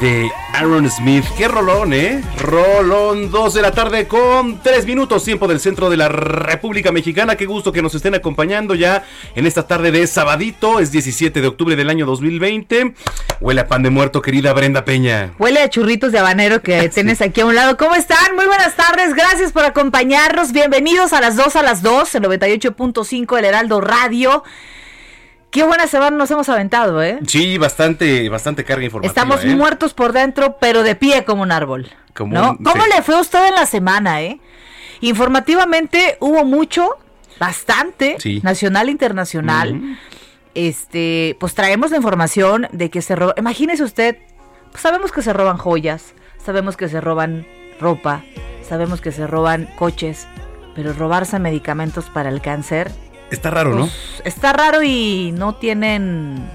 De Aaron Smith. Qué rolón, ¿eh? Rolón 2 de la tarde con 3 minutos, tiempo del centro de la República Mexicana. Qué gusto que nos estén acompañando ya en esta tarde de sabadito. Es 17 de octubre del año 2020. Huele a pan de muerto, querida Brenda Peña. Huele a churritos de habanero que tienes aquí a un lado. ¿Cómo están? Muy buenas tardes. Gracias por acompañarnos. Bienvenidos a las 2 a las 2, el 98.5 El Heraldo Radio. Qué buena semana nos hemos aventado, ¿eh? Sí, bastante, bastante carga informativa. Estamos ¿eh? muertos por dentro, pero de pie como un árbol. Como ¿no? un- ¿Cómo sí. le fue a usted en la semana, eh? Informativamente hubo mucho, bastante, Sí. nacional e internacional. Este, pues traemos la información de que se roba. Imagínese usted, pues sabemos que se roban joyas, sabemos que se roban ropa, sabemos que se roban coches, pero robarse medicamentos para el cáncer Está raro, ¿no? pues, está raro y no tienen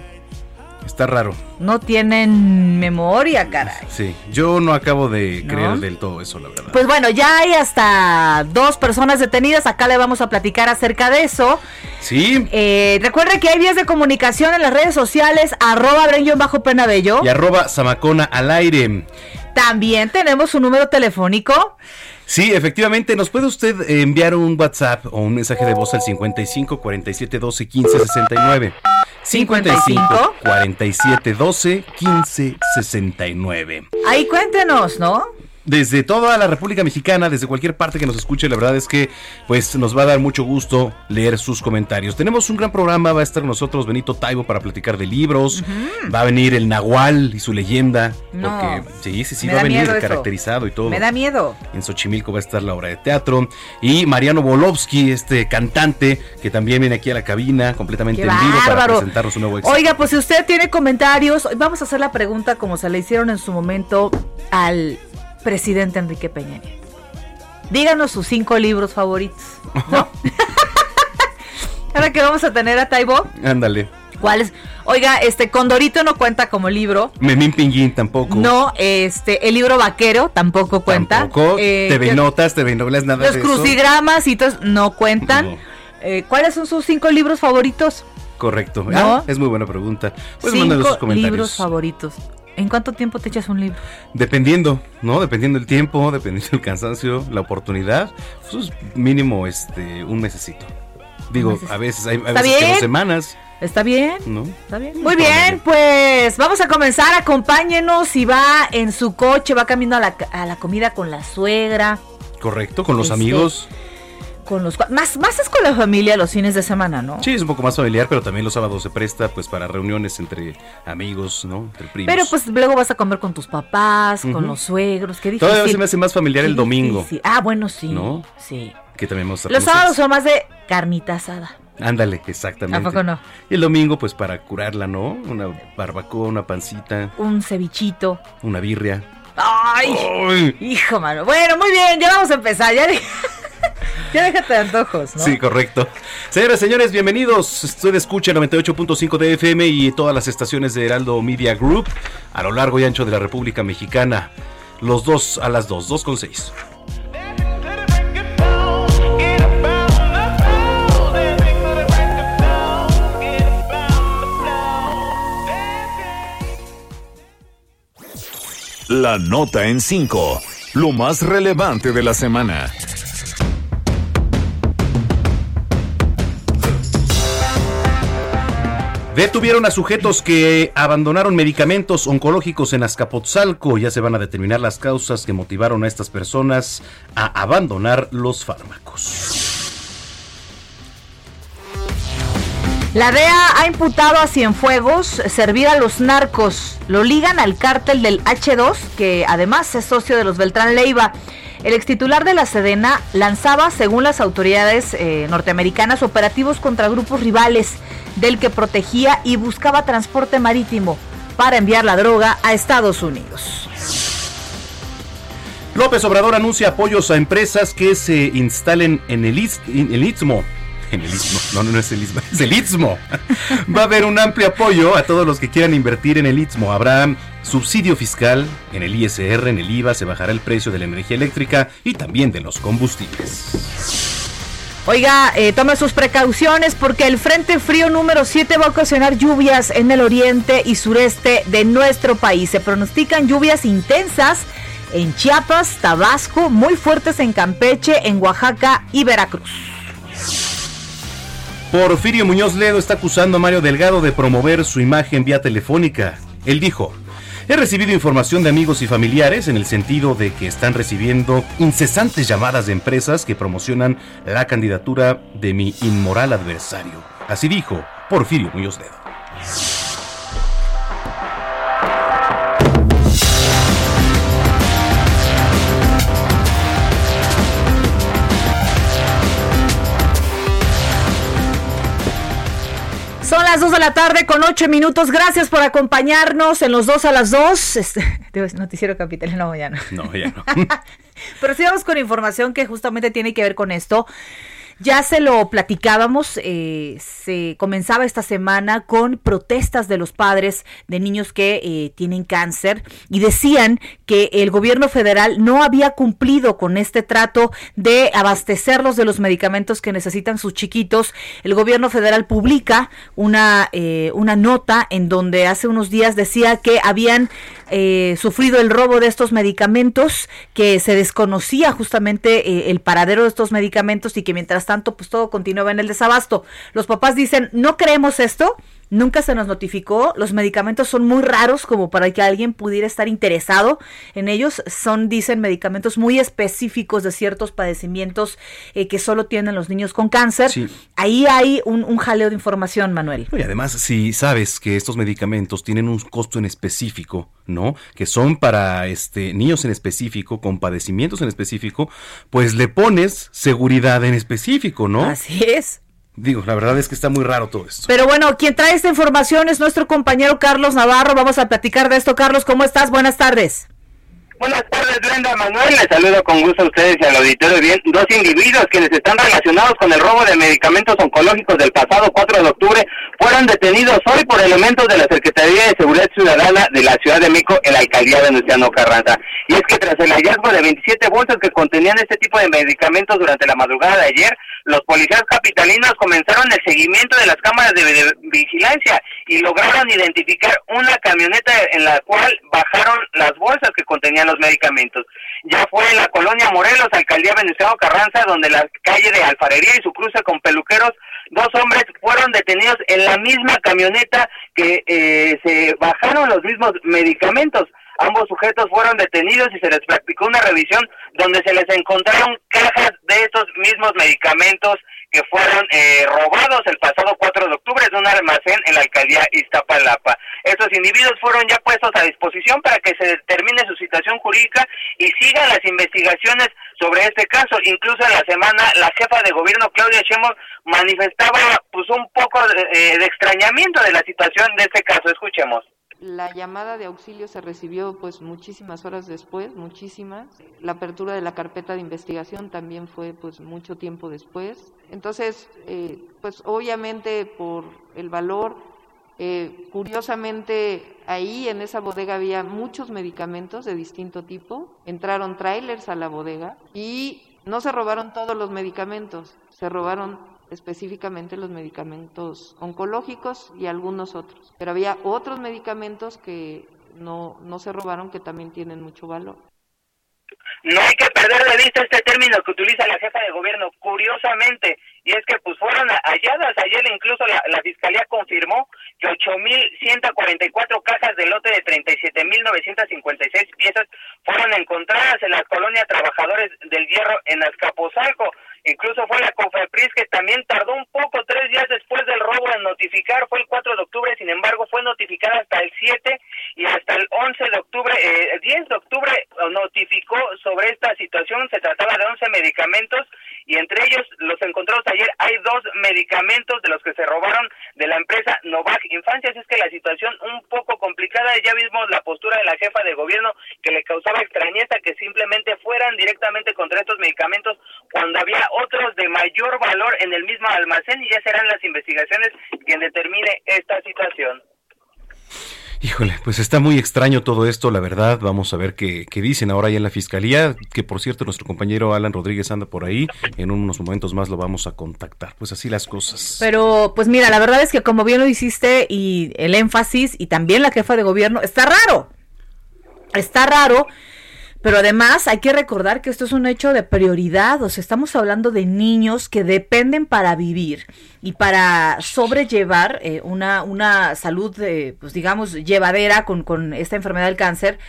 Está raro. no tienen memoria, caray. Sí, yo no acabo de ¿No? creer del todo eso, la verdad. Pues bueno, ya hay hasta dos personas detenidas. Acá le vamos a platicar acerca de eso. Sí, Eh, recuerde que hay vías de comunicación en las redes sociales, arroba bajo penabello. y arroba Samacona al aire. También tenemos un número telefónico. Sí, efectivamente, nos puede usted enviar un WhatsApp o un mensaje de voz al 55 47 12 15 69. 55 47 12 15 69. Ahí cuéntenos, ¿no? Desde toda la República Mexicana, desde cualquier parte que nos escuche, la verdad es que pues nos va a dar mucho gusto leer sus comentarios. Tenemos un gran programa, va a estar nosotros Benito Taibo para platicar de libros, va a venir el Nahual y su leyenda, No. porque sí, sí, sí, va a venir caracterizado y todo. Me da miedo. En Xochimilco va a estar la obra de teatro. Y Mariano Bolovsky, este cantante, que también viene aquí a la cabina completamente ¡Qué en vivo para presentarnos un nuevo éxito. Oiga, pues si usted tiene comentarios, vamos a hacer la pregunta como se le hicieron en su momento al presidente Enrique Peña Nieto. Díganos sus cinco libros favoritos. ¿no? Ahora que vamos a tener a Taibo, Ándale. ¿cuáles? Oiga, este Condorito no cuenta como libro. Memín Pinguín tampoco. No, este, el libro vaquero tampoco cuenta. Tampoco. Eh, TV Notas, TV Novelas, nada Los de eso. crucigramas y todos no cuentan. No. Eh, ¿Cuáles son sus cinco libros favoritos? Correcto. ¿No? Ah, es muy buena pregunta. Pues mándanos sus cinco comentarios. libros favoritos. ¿En cuánto tiempo te echas un libro? Dependiendo, ¿no? Dependiendo del tiempo, dependiendo del cansancio, la oportunidad. Pues mínimo este un mesecito. Digo, a veces hay a veces que dos semanas, ¿Está bien? ¿no? Está bien. Muy bien, pues vamos a comenzar. Acompáñenos. Si va en su coche, va camino a la, a la comida con la suegra, Correcto, con los Este, amigos. Con los cua- más más es con la familia los fines de semana, ¿no? Sí, es un poco más familiar, pero también los sábados se presta pues para reuniones entre amigos, ¿no? Entre primos. Pero pues luego vas a comer con tus papás, con los suegros, qué difícil. Todavía se me hace más familiar el domingo. Ah, bueno, sí. ¿No? Sí. que también vamos a Los sábados son más de carnita asada. Ándale, exactamente. ¿A poco no? Y el domingo, pues para curarla, ¿no? Una barbacoa, una pancita, Un cevichito. una birria. ¡Ay! ¡Ay! Hijo, mano. Bueno, muy bien, ya vamos a empezar. Ya, de- ya déjate de antojos, ¿no? Sí, correcto. Señoras, señores, bienvenidos. Usted escucha 98.5 de FM y todas las estaciones de Heraldo Media Group a lo largo y ancho de la República Mexicana. Los dos a las dos, dos con seis. La nota en 5. Lo más relevante de la semana. Detuvieron a sujetos que abandonaron medicamentos oncológicos en Azcapotzalco. Ya se van a determinar las causas que motivaron a estas personas a abandonar los fármacos. La DEA ha imputado a Cienfuegos servir a los narcos. Lo ligan al cártel del H2, que además es socio de los Beltrán Leiva. El extitular de la Sedena lanzaba, según las autoridades eh, norteamericanas, operativos contra grupos rivales, del que protegía y buscaba transporte marítimo para enviar la droga a Estados Unidos. López Obrador anuncia apoyos a empresas que se instalen en el, en el Istmo. En el Istmo. No, no, no es el Istmo. Es el Istmo. Va a haber un amplio apoyo a todos los que quieran invertir en el Istmo. Habrá subsidio fiscal en el ISR, en el IVA, se bajará el precio de la energía eléctrica y también de los combustibles. Oiga, eh, tome sus precauciones porque el Frente Frío número 7 va a ocasionar lluvias en el oriente y sureste de nuestro país. Se pronostican lluvias intensas en Chiapas, Tabasco, muy fuertes en Campeche, en Oaxaca y Veracruz. Porfirio Muñoz Ledo está acusando a Mario Delgado de promover su imagen vía telefónica. Él dijo, he recibido información de amigos y familiares en el sentido de que están recibiendo incesantes llamadas de empresas que promocionan la candidatura de mi inmoral adversario. Así dijo Porfirio Muñoz Ledo. Las 2 de la tarde con 8 minutos. Gracias por acompañarnos en los 2 a las 2. Este, noticiero capitalino mañana. No, ya no. Pero sí vamos con información que justamente tiene que ver con esto. Ya se lo platicábamos, eh, se comenzaba esta semana con protestas de los padres de niños que eh, tienen cáncer y decían que el gobierno federal no había cumplido con este trato de abastecerlos de los medicamentos que necesitan sus chiquitos. El gobierno federal publica una, eh, una nota en donde hace unos días decía que habían eh, sufrido el robo de estos medicamentos, que se desconocía justamente eh, el paradero de estos medicamentos y que mientras tanto pues todo continuaba en el desabasto. Los papás dicen, no creemos esto, Nunca se nos notificó. Los medicamentos son muy raros como para que alguien pudiera estar interesado en ellos. Son, dicen, medicamentos muy específicos de ciertos padecimientos eh, que solo tienen los niños con cáncer. Sí. Ahí hay un, un jaleo de información, Manuel. Y además, si sabes que estos medicamentos tienen un costo en específico, ¿no? Que son para este niños en específico, con padecimientos en específico, pues le pones seguridad en específico, ¿no? Así es. Digo, la verdad es que está muy raro todo esto. Pero bueno, quien trae esta información es nuestro compañero Carlos Navarro. Vamos a platicar de esto. Carlos, ¿cómo estás? Buenas tardes. Buenas tardes, Brenda Manuel. Les saludo con gusto a ustedes y al auditorio. Bien, dos individuos quienes están relacionados con el robo de medicamentos oncológicos del pasado 4 de octubre fueron detenidos hoy por elementos de la Secretaría de Seguridad Ciudadana de la Ciudad de México en la alcaldía de Venustiano Carranza. Y es que tras el hallazgo de 27 bolsas que contenían este tipo de medicamentos durante la madrugada de ayer, los policías capitalinos comenzaron el seguimiento de las cámaras de, vigilancia y lograron identificar una camioneta en la cual bajaron las bolsas que contenían los medicamentos. Ya fue en la colonia Morelos, alcaldía Venustiano Carranza, donde la calle de Alfarería y su cruce con peluqueros, dos hombres fueron detenidos en la misma camioneta que eh, se bajaron los mismos medicamentos. Ambos sujetos fueron detenidos y se les practicó una revisión donde se les encontraron cajas de estos mismos medicamentos que fueron eh, robados el pasado 4 de octubre de un almacén en la alcaldía Iztapalapa. Estos individuos fueron ya puestos a disposición para que se determine su situación jurídica y sigan las investigaciones sobre este caso. Incluso en la semana la jefa de gobierno Claudia Sheinbaum manifestaba pues un poco de, eh, de extrañamiento de la situación de este caso. Escuchemos. La llamada de auxilio se recibió pues muchísimas horas después, muchísimas. La apertura de la carpeta de investigación también fue pues mucho tiempo después. Entonces, eh, pues obviamente por el valor, eh, curiosamente ahí en esa bodega había muchos medicamentos de distinto tipo. Entraron trailers a la bodega y no se robaron todos los medicamentos, se robaron específicamente los medicamentos oncológicos y algunos otros. Pero había otros medicamentos que no, no se robaron que también tienen mucho valor. No hay que perder de vista este término que utiliza la jefa de gobierno, curiosamente, y es que pues fueron halladas ayer incluso la, fiscalía confirmó que 8.144 cajas de lote de 37.956 piezas fueron encontradas en la colonia Trabajadores del Hierro en Azcapotzalco. Incluso fue la COFEPRIS que también tardó un poco, tres días después del robo en notificar, fue el 4 de octubre, sin embargo fue notificada hasta el 7 y hasta el 11 de octubre, eh, 10 de octubre notificó sobre esta situación, se trataba de 11 medicamentos y entre ellos los encontrados ayer hay dos medicamentos de los que se robaron de la empresa Novak Infancias, es que la situación un poco complicada, ya vimos la postura de la jefa de gobierno que le causaba extrañeza que simplemente fueran directamente contra estos medicamentos cuando había otros de mayor valor en el mismo almacén y ya serán las investigaciones quien determine esta situación. Híjole, pues está muy extraño todo esto, la verdad. Vamos a ver qué, qué dicen ahora ya en la fiscalía, que por cierto nuestro compañero Alan Rodríguez anda por ahí. En unos momentos más lo vamos a contactar. Pues así las cosas. Pero, pues mira, la verdad es que como bien lo hiciste y el énfasis y también la jefa de gobierno, está raro. Está raro. Pero además hay que recordar que esto es un hecho de prioridad, o sea, estamos hablando de niños que dependen para vivir y para sobrellevar eh, una, una salud, eh, pues digamos, llevadera con, con esta enfermedad del cáncer.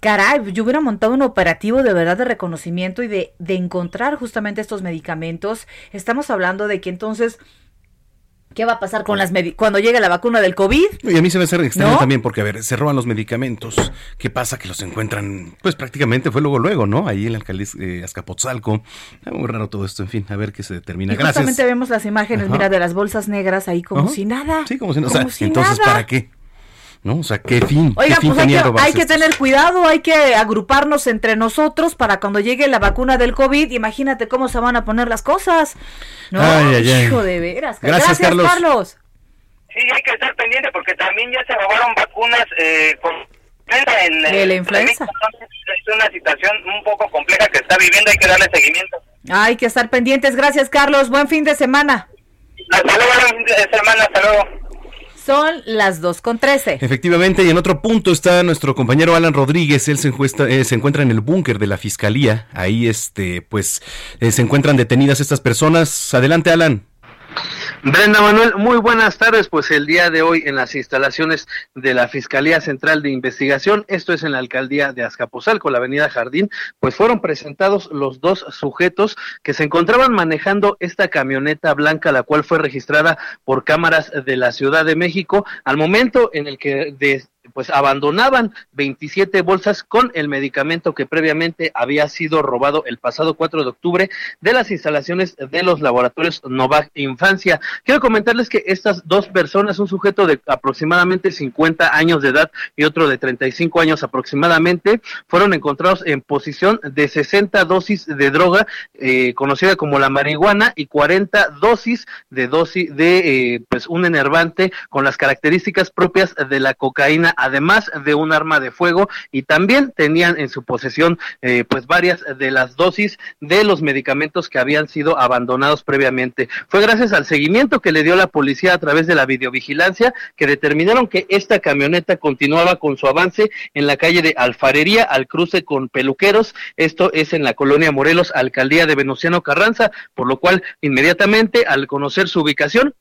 Caray, yo hubiera montado un operativo de verdad de reconocimiento y de, de encontrar justamente estos medicamentos. Estamos hablando de que entonces ¿Qué va a pasar con las medi- cuando llegue la vacuna del COVID? Y a mí se me hace extraño ¿No? también porque, a ver, se roban los medicamentos. ¿Qué pasa? Que los encuentran, pues prácticamente fue luego, luego, ¿no? Ahí en la alcaldía eh, Azcapotzalco. Está muy raro todo esto, en fin, a ver qué se determina. Y Gracias. justamente vemos las imágenes, Ajá. mira, de las bolsas negras ahí como Ajá. si nada. Sí, como si no. O sea, si entonces, nada. ¿para qué? ¿No? O sea, ¿qué fin? Oiga, ¿Qué fin pues hay que, hay tener cuidado, hay que agruparnos entre nosotros para cuando llegue la vacuna del COVID, imagínate cómo se van a poner las cosas. No, Ay, ay, ay. hijo de veras. Gracias, Carlos. Carlos. Sí, hay que estar pendiente porque también ya se robaron vacunas eh, con en, De la influenza. Entonces, es una situación un poco compleja que está viviendo, hay que darle seguimiento. Hay que estar pendientes. Gracias, Carlos. Buen fin de semana. Hasta luego, hermana, hasta luego. Son las 2 con 13. Efectivamente, y en otro punto está nuestro compañero Alan Rodríguez, él se, eh, se encuentra en el búnker de la fiscalía, ahí este, pues, eh, se encuentran detenidas estas personas. Adelante, Alan. Brenda Manuel, muy buenas tardes. Pues el día de hoy en las instalaciones de la Fiscalía Central de Investigación, esto es en la alcaldía de Azcapotzalco, la avenida Jardín, pues fueron presentados los dos sujetos que se encontraban manejando esta camioneta blanca, la cual fue registrada por cámaras de la Ciudad de México, al momento en el que de, pues abandonaban 27 bolsas con el medicamento que previamente había sido robado el pasado 4 de octubre de las instalaciones de los laboratorios Novak Infancia. Quiero comentarles que estas dos personas, un sujeto de aproximadamente 50 años de edad y otro de 35 años aproximadamente, fueron encontrados en posición de 60 dosis de droga eh, conocida como la marihuana y 40 dosis de dosis de eh, pues un enervante con las características propias de la cocaína además de un arma de fuego y también tenían en su posesión eh, pues varias de las dosis de los medicamentos que habían sido abandonados previamente. Fue gracias al seguimiento que le dio la policía a través de la videovigilancia que determinaron que esta camioneta continuaba con su avance en la calle de Alfarería al cruce con Peluqueros. Esto es en la colonia Morelos, alcaldía de Venustiano Carranza, por lo cual inmediatamente al conocer su ubicación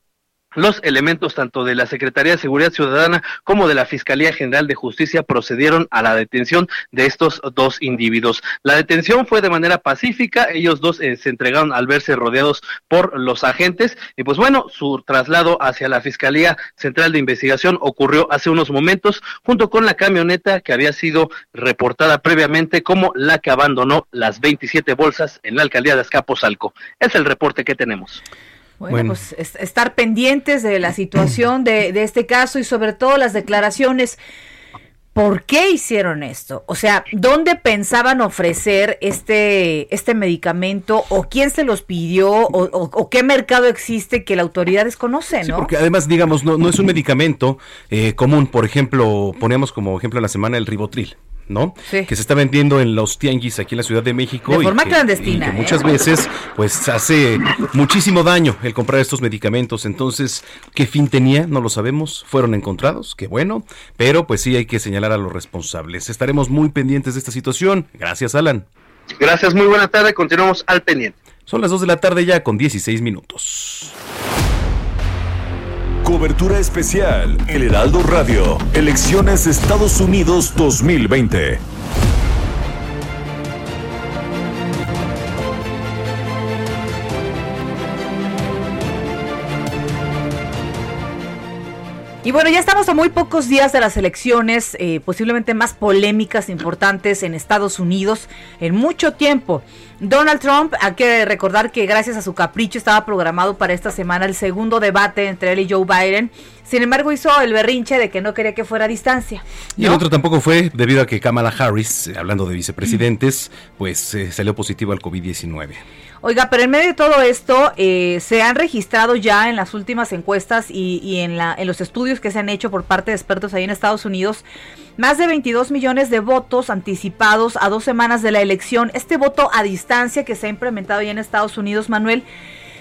los elementos tanto de la Secretaría de Seguridad Ciudadana como de la Fiscalía General de Justicia procedieron a la detención de estos dos individuos. La detención fue de manera pacífica, ellos dos eh, se entregaron al verse rodeados por los agentes y pues bueno, su traslado hacia la Fiscalía Central de Investigación ocurrió hace unos momentos junto con la camioneta que había sido reportada previamente como la que abandonó las 27 bolsas en la alcaldía de Azcapotzalco. Es el reporte que tenemos. Bueno, bueno, pues es, estar pendientes de la situación de, de, este caso y sobre todo las declaraciones. ¿Por qué hicieron esto? O sea, ¿dónde pensaban ofrecer este, este medicamento? ¿O quién se los pidió? ¿O, o, o qué mercado existe que la autoridad desconoce? ¿no? Sí, porque además, digamos, no, no es un medicamento eh, común. Por ejemplo, poníamos como ejemplo en la semana el ribotril. ¿No? Sí. Que se está vendiendo en los tianguis aquí en la Ciudad de México. De forma y que, clandestina. Y que ¿eh? muchas veces, pues, hace muchísimo daño el comprar estos medicamentos. Entonces, ¿qué fin tenía? No lo sabemos. Fueron encontrados, qué bueno. Pero, pues sí, hay que señalar a los responsables. Estaremos muy pendientes de esta situación. Gracias, Alan. Gracias, muy buena tarde. Continuamos al pendiente. Son las 2 de la tarde ya con 16 minutos. Cobertura especial El Heraldo Radio. Elecciones Estados Unidos 2020. Y bueno, ya estamos a muy pocos días de las elecciones, eh, posiblemente más polémicas, importantes en Estados Unidos en mucho tiempo. Donald Trump, hay que recordar que gracias a su capricho estaba programado para esta semana el segundo debate entre él y Joe Biden. Sin embargo, hizo el berrinche de que no quería que fuera a distancia. ¿no? Y el otro tampoco fue debido a que Kamala Harris, eh, hablando de vicepresidentes, pues eh, salió positivo al COVID-19. Oiga, pero en medio de todo esto, eh, se han registrado ya en las últimas encuestas y, en los estudios que se han hecho por parte de expertos ahí en Estados Unidos, más de 22 millones de votos anticipados a dos semanas de la elección. Este voto a distancia que se ha implementado ya en Estados Unidos, Manuel,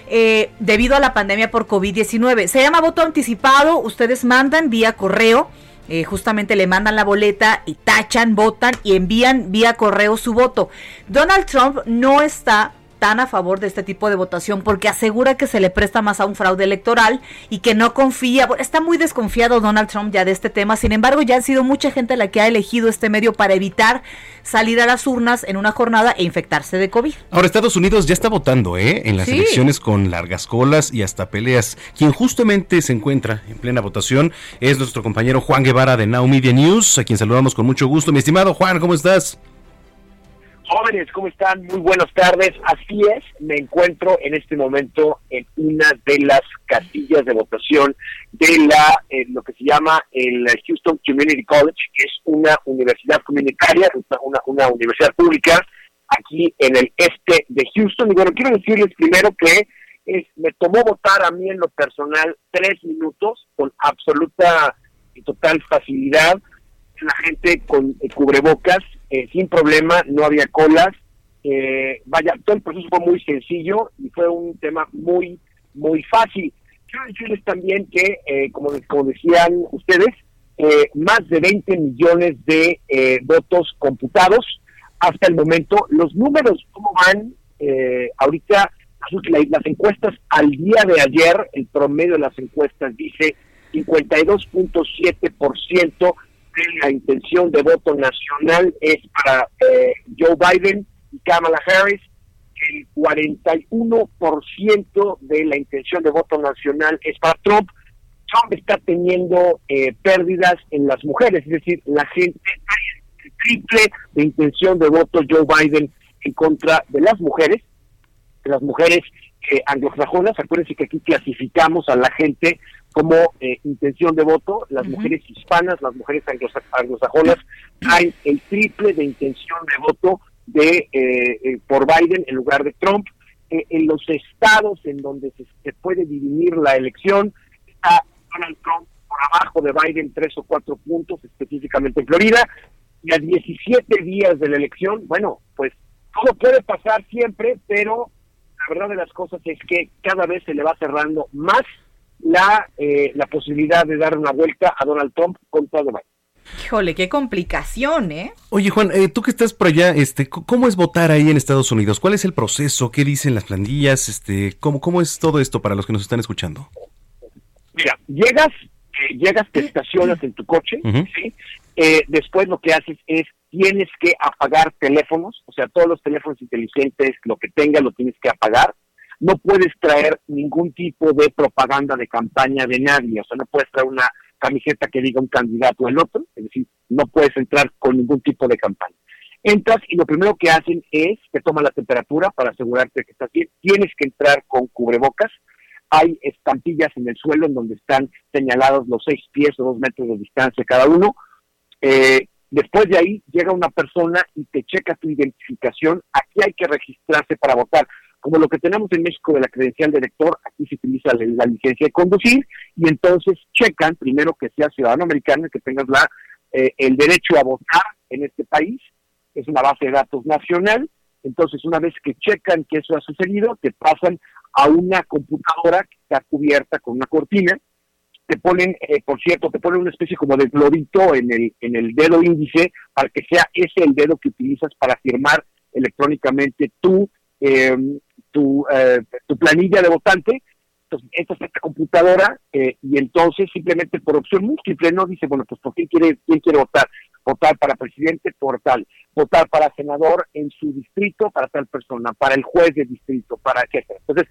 eh, debido a la pandemia por COVID-19. Se llama voto anticipado, ustedes mandan vía correo. Eh, justamente le mandan la boleta y tachan, votan y envían vía correo su voto. Donald Trump no está tan a favor de este tipo de votación porque asegura que se le presta más a un fraude electoral y que no confía, está muy desconfiado Donald Trump ya de este tema, sin embargo ya ha sido mucha gente la que ha elegido este medio para evitar salir a las urnas en una jornada e infectarse de COVID. Ahora Estados Unidos ya está votando, ¿eh? En las Sí. elecciones con largas colas y hasta peleas. Quien justamente se encuentra en plena votación es nuestro compañero Juan Guevara de Now Media News, a quien saludamos con mucho gusto. Mi estimado Juan, ¿cómo estás? Jóvenes, ¿cómo están? Muy buenas tardes. Así es, me encuentro en este momento en una de las casillas de votación de la eh, lo que se llama el Houston Community College, que es una universidad comunitaria, una, una, universidad pública aquí en el este de Houston. Y bueno, quiero decirles primero que es, me tomó votar a mí en lo personal tres minutos con absoluta y total facilidad. La gente con cubrebocas, eh, sin problema, no había colas. Eh, vaya, todo el proceso fue muy sencillo y fue un tema muy, muy fácil. Quiero decirles también que, eh, como, como decían ustedes, eh, más de 20 millones de eh, votos computados hasta el momento. Los números, ¿cómo van? Ahorita la- las encuestas al día de ayer, el promedio de las encuestas dice 52.7% de la intención de voto nacional es para eh, Joe Biden y Kamala Harris. El 41% de la intención de voto nacional es para Trump. Trump está teniendo eh, pérdidas en las mujeres, es decir, la gente el triple de intención de voto Joe Biden en contra de las mujeres, las mujeres eh, anglosajonas. Acuérdense que aquí clasificamos a la gente como eh, intención de voto, las mujeres hispanas, las mujeres anglosa- anglosajonas, hay el triple de intención de voto de eh, eh, por Biden en lugar de Trump. Eh, en los estados en donde se, se puede dirimir la elección, está Donald Trump por abajo de Biden tres o cuatro puntos, específicamente en Florida, y a 17 días de la elección, bueno, pues todo puede pasar siempre, pero la verdad de las cosas es que cada vez se le va cerrando más la, eh, la posibilidad de dar una vuelta a Donald Trump contra Joe Biden. Híjole, qué complicación, ¿eh? Oye, Juan, eh, tú que estás por allá, este, ¿cómo es votar ahí en Estados Unidos? ¿Cuál es el proceso? ¿Qué dicen las planillas? Este, ¿cómo, ¿Cómo es todo esto para los que nos están escuchando? Mira, llegas, eh, llegas, te estacionas en tu coche. ¿sí? Eh, después lo que haces es, tienes que apagar teléfonos, o sea, todos los teléfonos inteligentes, lo que tengas, lo tienes que apagar. No puedes traer ningún tipo de propaganda de campaña de nadie, o sea, no puedes traer una camiseta que diga un candidato o el otro, es decir, no puedes entrar con ningún tipo de campaña. Entras y lo primero que hacen es que toman la temperatura para asegurarte que estás bien. Tienes que entrar con cubrebocas. Hay estampillas en el suelo en donde están señalados los seis pies o dos metros de distancia cada uno. Eh, después de ahí llega una persona y te checa tu identificación. Aquí hay que registrarse para votar. Como lo que tenemos en México de la credencial de elector, aquí se utiliza la, la licencia de conducir y entonces checan primero que seas ciudadano americano y que tengas la, eh, el derecho a votar en este país. Es una base de datos nacional. Entonces, una vez que checan que eso ha sucedido, te pasan a una computadora que está cubierta con una cortina te ponen, eh, por cierto, te ponen una especie como de globito en el, en el dedo índice para que sea ese el dedo que utilizas para firmar electrónicamente tu, eh, tu, eh, tu planilla de votante. Entonces, esta es esta computadora eh, y entonces simplemente por opción múltiple, ¿no? Dice, bueno, pues ¿por quién quiere, quién quiere votar? Votar para presidente, por tal. Votar para senador en su distrito, para tal persona. Para el juez de distrito, para etcétera. Entonces,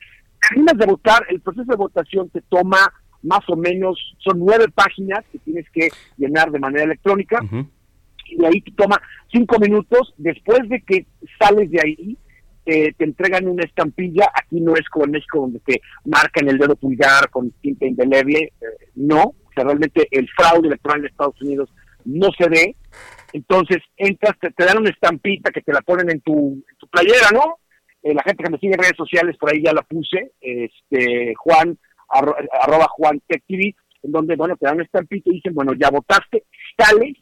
terminas de votar, el proceso de votación te toma más o menos, son nueve páginas que tienes que llenar de manera electrónica y de ahí te toma cinco minutos. Después de que sales de ahí, eh, te entregan una estampilla. Aquí no es como en México donde te marcan el dedo pulgar con tinta indeleble. eh, no, o sea, realmente el fraude electoral en Estados Unidos no se ve. Entonces entras, te, te dan una estampita que te la ponen en tu, en tu playera, ¿no? Eh, la gente que me sigue en redes sociales, por ahí ya la puse, este Juan, arro- arroba Juan TV, en donde, bueno, te dan una estampita y dicen, bueno, ya votaste, sales,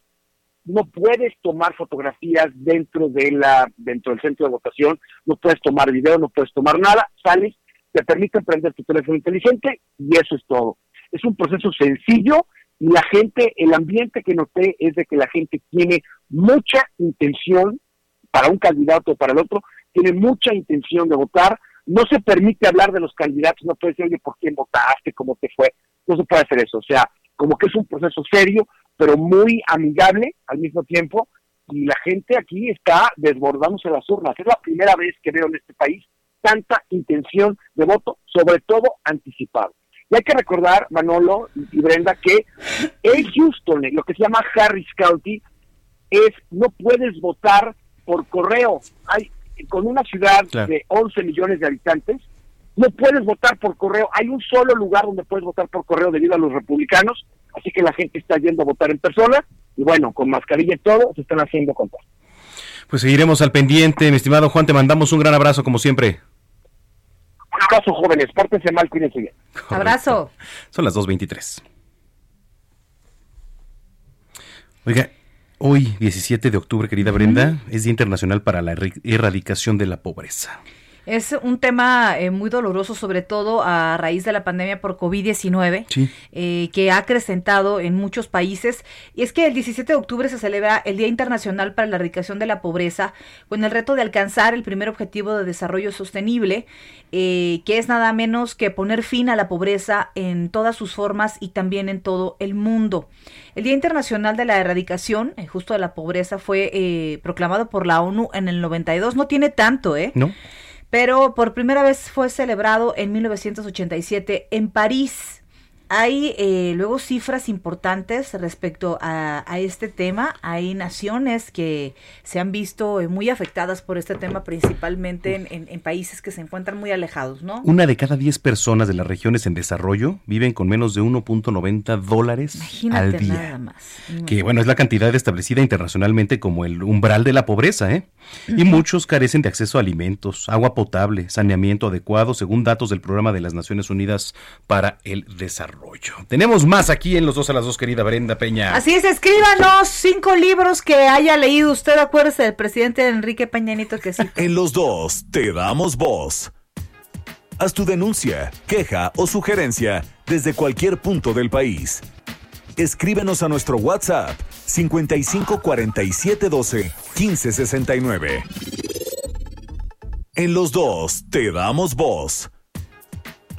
no puedes tomar fotografías dentro de la dentro del centro de votación, no puedes tomar video, no puedes tomar nada, sales, te permiten prender tu teléfono inteligente y eso es todo. Es un proceso sencillo y la gente, el ambiente que noté es de que la gente tiene mucha intención para un candidato o para el otro, tiene mucha intención de votar, no se permite hablar de los candidatos, no puede decir, oye, ¿por quién votaste? ¿Cómo te fue? No se puede hacer eso, o sea, como que es un proceso serio, pero muy amigable al mismo tiempo, y la gente aquí está desbordándose las urnas. Es la primera vez que veo en este país tanta intención de voto, sobre todo anticipado. Y hay que recordar, Manolo y Brenda, que en Houston, lo que se llama Harris County, es no puedes votar por correo. Hay con una ciudad Claro. de 11 millones de habitantes, no puedes votar por correo. Hay un solo lugar donde puedes votar por correo debido a los republicanos, así que la gente está yendo a votar en persona y bueno, con mascarilla y todo, se están haciendo contar. Pues seguiremos al pendiente, mi estimado Juan, te mandamos un gran abrazo como siempre. Un abrazo, jóvenes, pórtense mal, cuídense bien. Abrazo. Son las 2.23. Oiga, hoy, 17 de octubre, querida Brenda, es Día Internacional para la Erradicación de la Pobreza. Es un tema eh, muy doloroso, sobre todo a raíz de la pandemia por COVID-19, Sí. eh, que ha acrecentado en muchos países. Y es que el 17 de octubre se celebra el Día Internacional para la Erradicación de la Pobreza, con el reto de alcanzar el primer objetivo de desarrollo sostenible, eh, que es nada menos que poner fin a la pobreza en todas sus formas y también en todo el mundo. El Día Internacional de la Erradicación, eh, justo de la pobreza, fue eh, proclamado por la ONU en el 92. No tiene tanto, ¿eh? ¿No? Pero por primera vez fue celebrado en 1987 en París. Hay eh, luego cifras importantes respecto a, a este tema. Hay naciones que se han visto eh, muy afectadas por este tema, principalmente en, en- en países que se encuentran muy alejados, ¿no? Una de cada 10 personas de las regiones en desarrollo viven con menos de 1.90 dólares Imagínate al día. nada más. Que bueno, es la cantidad establecida internacionalmente como el umbral de la pobreza, ¿eh? Y muchos carecen de acceso a alimentos, agua potable, saneamiento adecuado, según datos del Programa de las Naciones Unidas para el Desarrollo. Tenemos más aquí en Los Dos a las Dos, querida Brenda Peña. Así es, escríbanos cinco libros que haya leído usted. Acuérdese del presidente Enrique Peña Nieto que sí. En los dos te damos voz. Haz tu denuncia, queja o sugerencia desde cualquier punto del país. Escríbenos a nuestro WhatsApp 55 47 12 15 69. En los dos te damos voz.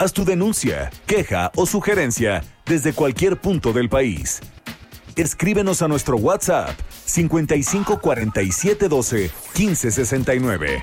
Haz tu denuncia, queja o sugerencia desde cualquier punto del país. Escríbenos a nuestro WhatsApp 55 47 12 15 69.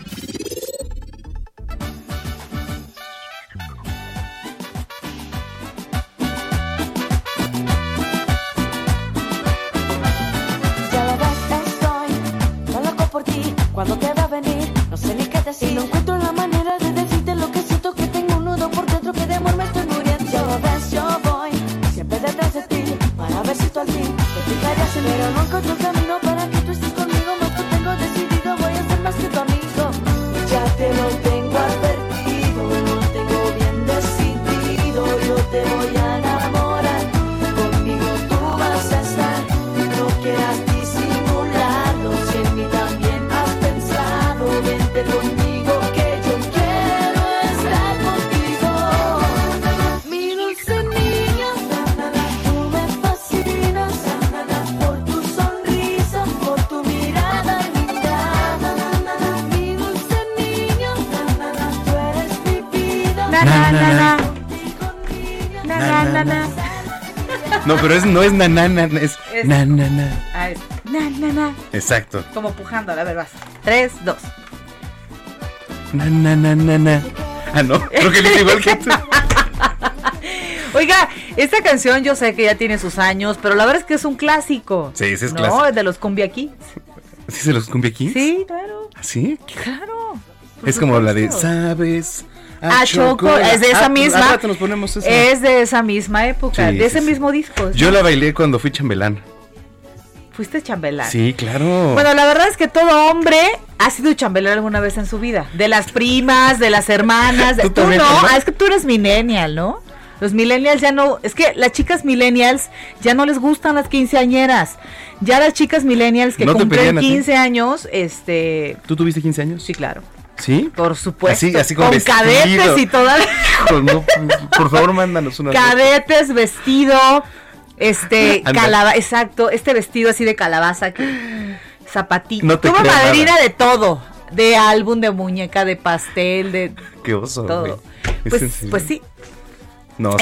Pero es, no es na, na, na. Ah, es na, na, na. Exacto. Como pujando, a ver, vas. Tres, dos. Na, na, na, na, na. Ah, no, creo que es igual que tú. Oiga, esta canción yo sé que ya tiene sus años, pero la verdad es que es un clásico. Sí, ese es ¿no? clásico. Es de los Cumbia Kids. ¿Sí se los cumbia aquí? Sí, claro. ¿Sí? Claro. Es como la de, supuesto. Ah, Choco, es de esa Ah, misma. rato nos ponemos esa. Es de esa misma época, Sí, de ese sí, sí. mismo disco. Yo la bailé cuando fui chambelán. Fuiste chambelán. Sí, claro. Bueno, la verdad es que todo hombre ha sido chambelán alguna vez en su vida. De las primas, de las hermanas. De, ¿Tú no, ah, es que tú eres millennial, ¿no? Los millennials ya no, es que las chicas millennials ya no les gustan las quinceañeras. Ya las chicas millennials que ¿No cumplen pedían a ti? 15 años, este, ¿Tú tuviste 15 años? sí, claro. ¿Sí? Por supuesto. Así- así con con cadetes y toda Hijo, no, por favor, mándanos una. cadetes, vestido, este, calabaza, exacto, este vestido así de calabaza, que, zapatito. No te creo madrina de todo, de álbum, de muñeca, de pastel, de Qué oso. todo. güey. ¿Es Pues, pues sí. No,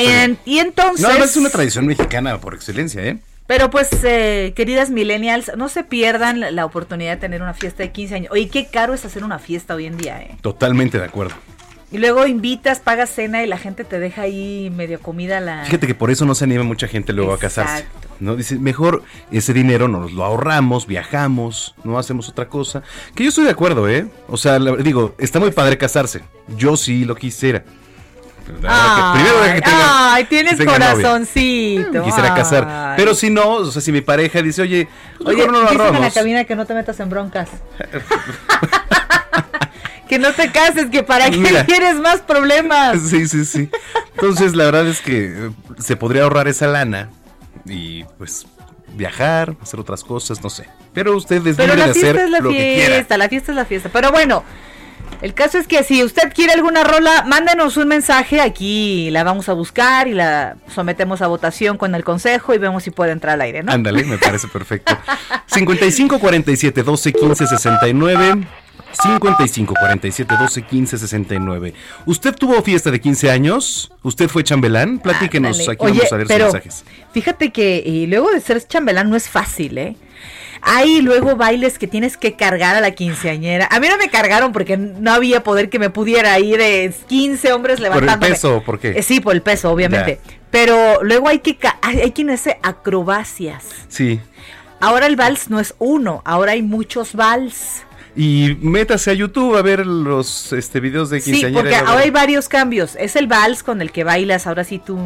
y entonces, No, además es una tradición mexicana por excelencia, ¿eh? Pero pues, eh, queridas millennials, no se pierdan la, oportunidad de tener una fiesta de 15 años. Oye, qué caro es hacer una fiesta hoy en día, ¿eh? Totalmente de acuerdo. Y luego invitas, pagas cena y la gente te deja ahí medio comida la... Fíjate que por eso no se anima mucha gente luego a casarse. ¿no? Dice, mejor ese dinero nos lo ahorramos, viajamos, no hacemos otra cosa. Que yo estoy de acuerdo, ¿eh? O sea, digo, está muy padre casarse. Yo sí lo quisiera. Que- primero deja que tenga- ay, tienes que tenga novia. corazoncito. Me quisiera casar. Pero si no, o sea, si mi pareja dice, oye, pues Oye, no lo dicen en la cabina que no te metas en broncas. que no te cases, que para qué Mira. quieres más problemas. Sí, sí, sí. Entonces, la verdad es que eh, se podría ahorrar esa lana y pues viajar, hacer otras cosas, no sé. Pero usted es Pero libre la de fiesta hacer es la lo que quiera. fiesta, la fiesta es la fiesta. Pero bueno, El caso es que si usted quiere alguna rola, mándenos un mensaje, aquí la vamos a buscar y la sometemos a votación con el consejo y vemos si puede entrar al aire, ¿no? Ándale, me parece perfecto. 55 47 12 15 69. 55 47 12 15 69. ¿Usted tuvo fiesta de 15 años? ¿Usted fue chambelán? Platíquenos, Ándale. aquí Oye, vamos a ver pero sus mensajes. Fíjate que y luego de ser chambelán no es fácil, ¿eh? Hay luego bailes que tienes que cargar a la quinceañera. A mí no me cargaron porque no había poder que me pudiera ir de 15 hombres ¿Por el peso por qué? Eh, sí, por el peso, obviamente. Pero luego hay que hay, hay quien hace acrobacias. Sí. Ahora el vals no es uno, ahora hay muchos vals. Y métase a YouTube a ver los este, videos de Sí, quinceañera. porque a ver. ahora hay varios cambios. Es el vals con el que bailas, ahora sí tú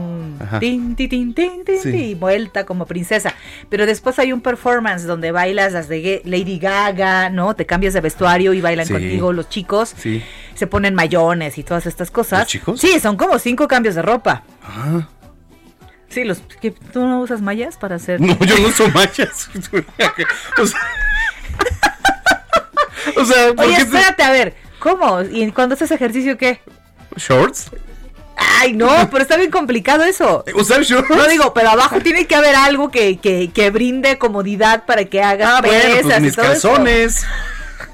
tin, tin, tin, tin, tin, Sí. y vuelta como princesa. Pero después hay un performance donde bailas las de Lady Gaga, ¿no? Te cambias de vestuario y bailan Sí. contigo los chicos. Sí. Se ponen mayones y todas estas cosas. ¿Los chicos? Sí, son como cinco cambios de ropa. Ah. Sí, los que tú no usas mallas para hacer. No, yo no uso machas. o sea, o sea, ¿por Oye, qué te- espérate, a ver, ¿cómo? ¿Y cuando haces ejercicio qué? ¿Shorts? Ay, no, pero está bien complicado eso. ¿Usar shorts? No digo, pero abajo tiene que haber algo que, que, que brinde comodidad para que hagas Ah, bueno, pues y todo eso. calzones.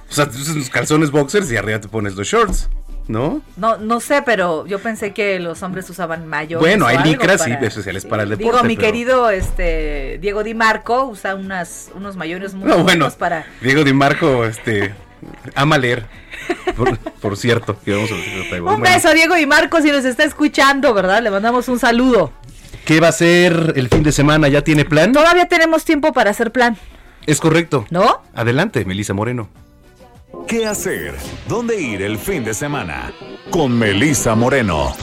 O sea, tú usas los calzones boxers y arriba te pones los shorts, ¿no? No, no sé, pero yo pensé que los hombres usaban mayor. Bueno, hay licras, sí, especiales para el deporte. Digo, mi pero- querido este Diego Di Marco usa unas, unos mayores muy No, bueno, para. Diego Di Marco, este, ama leer. Por, por cierto, que vamos a decir. Un beso a Diego Di Marco si nos está escuchando, ¿verdad? Le mandamos un saludo. ¿Qué va a ser el fin de semana? ¿Ya tiene plan? Todavía tenemos tiempo para hacer plan, Es correcto. ¿no? Adelante, Melissa Moreno. ¿Qué hacer? ¿Dónde ir el fin de semana? Con Melissa Moreno.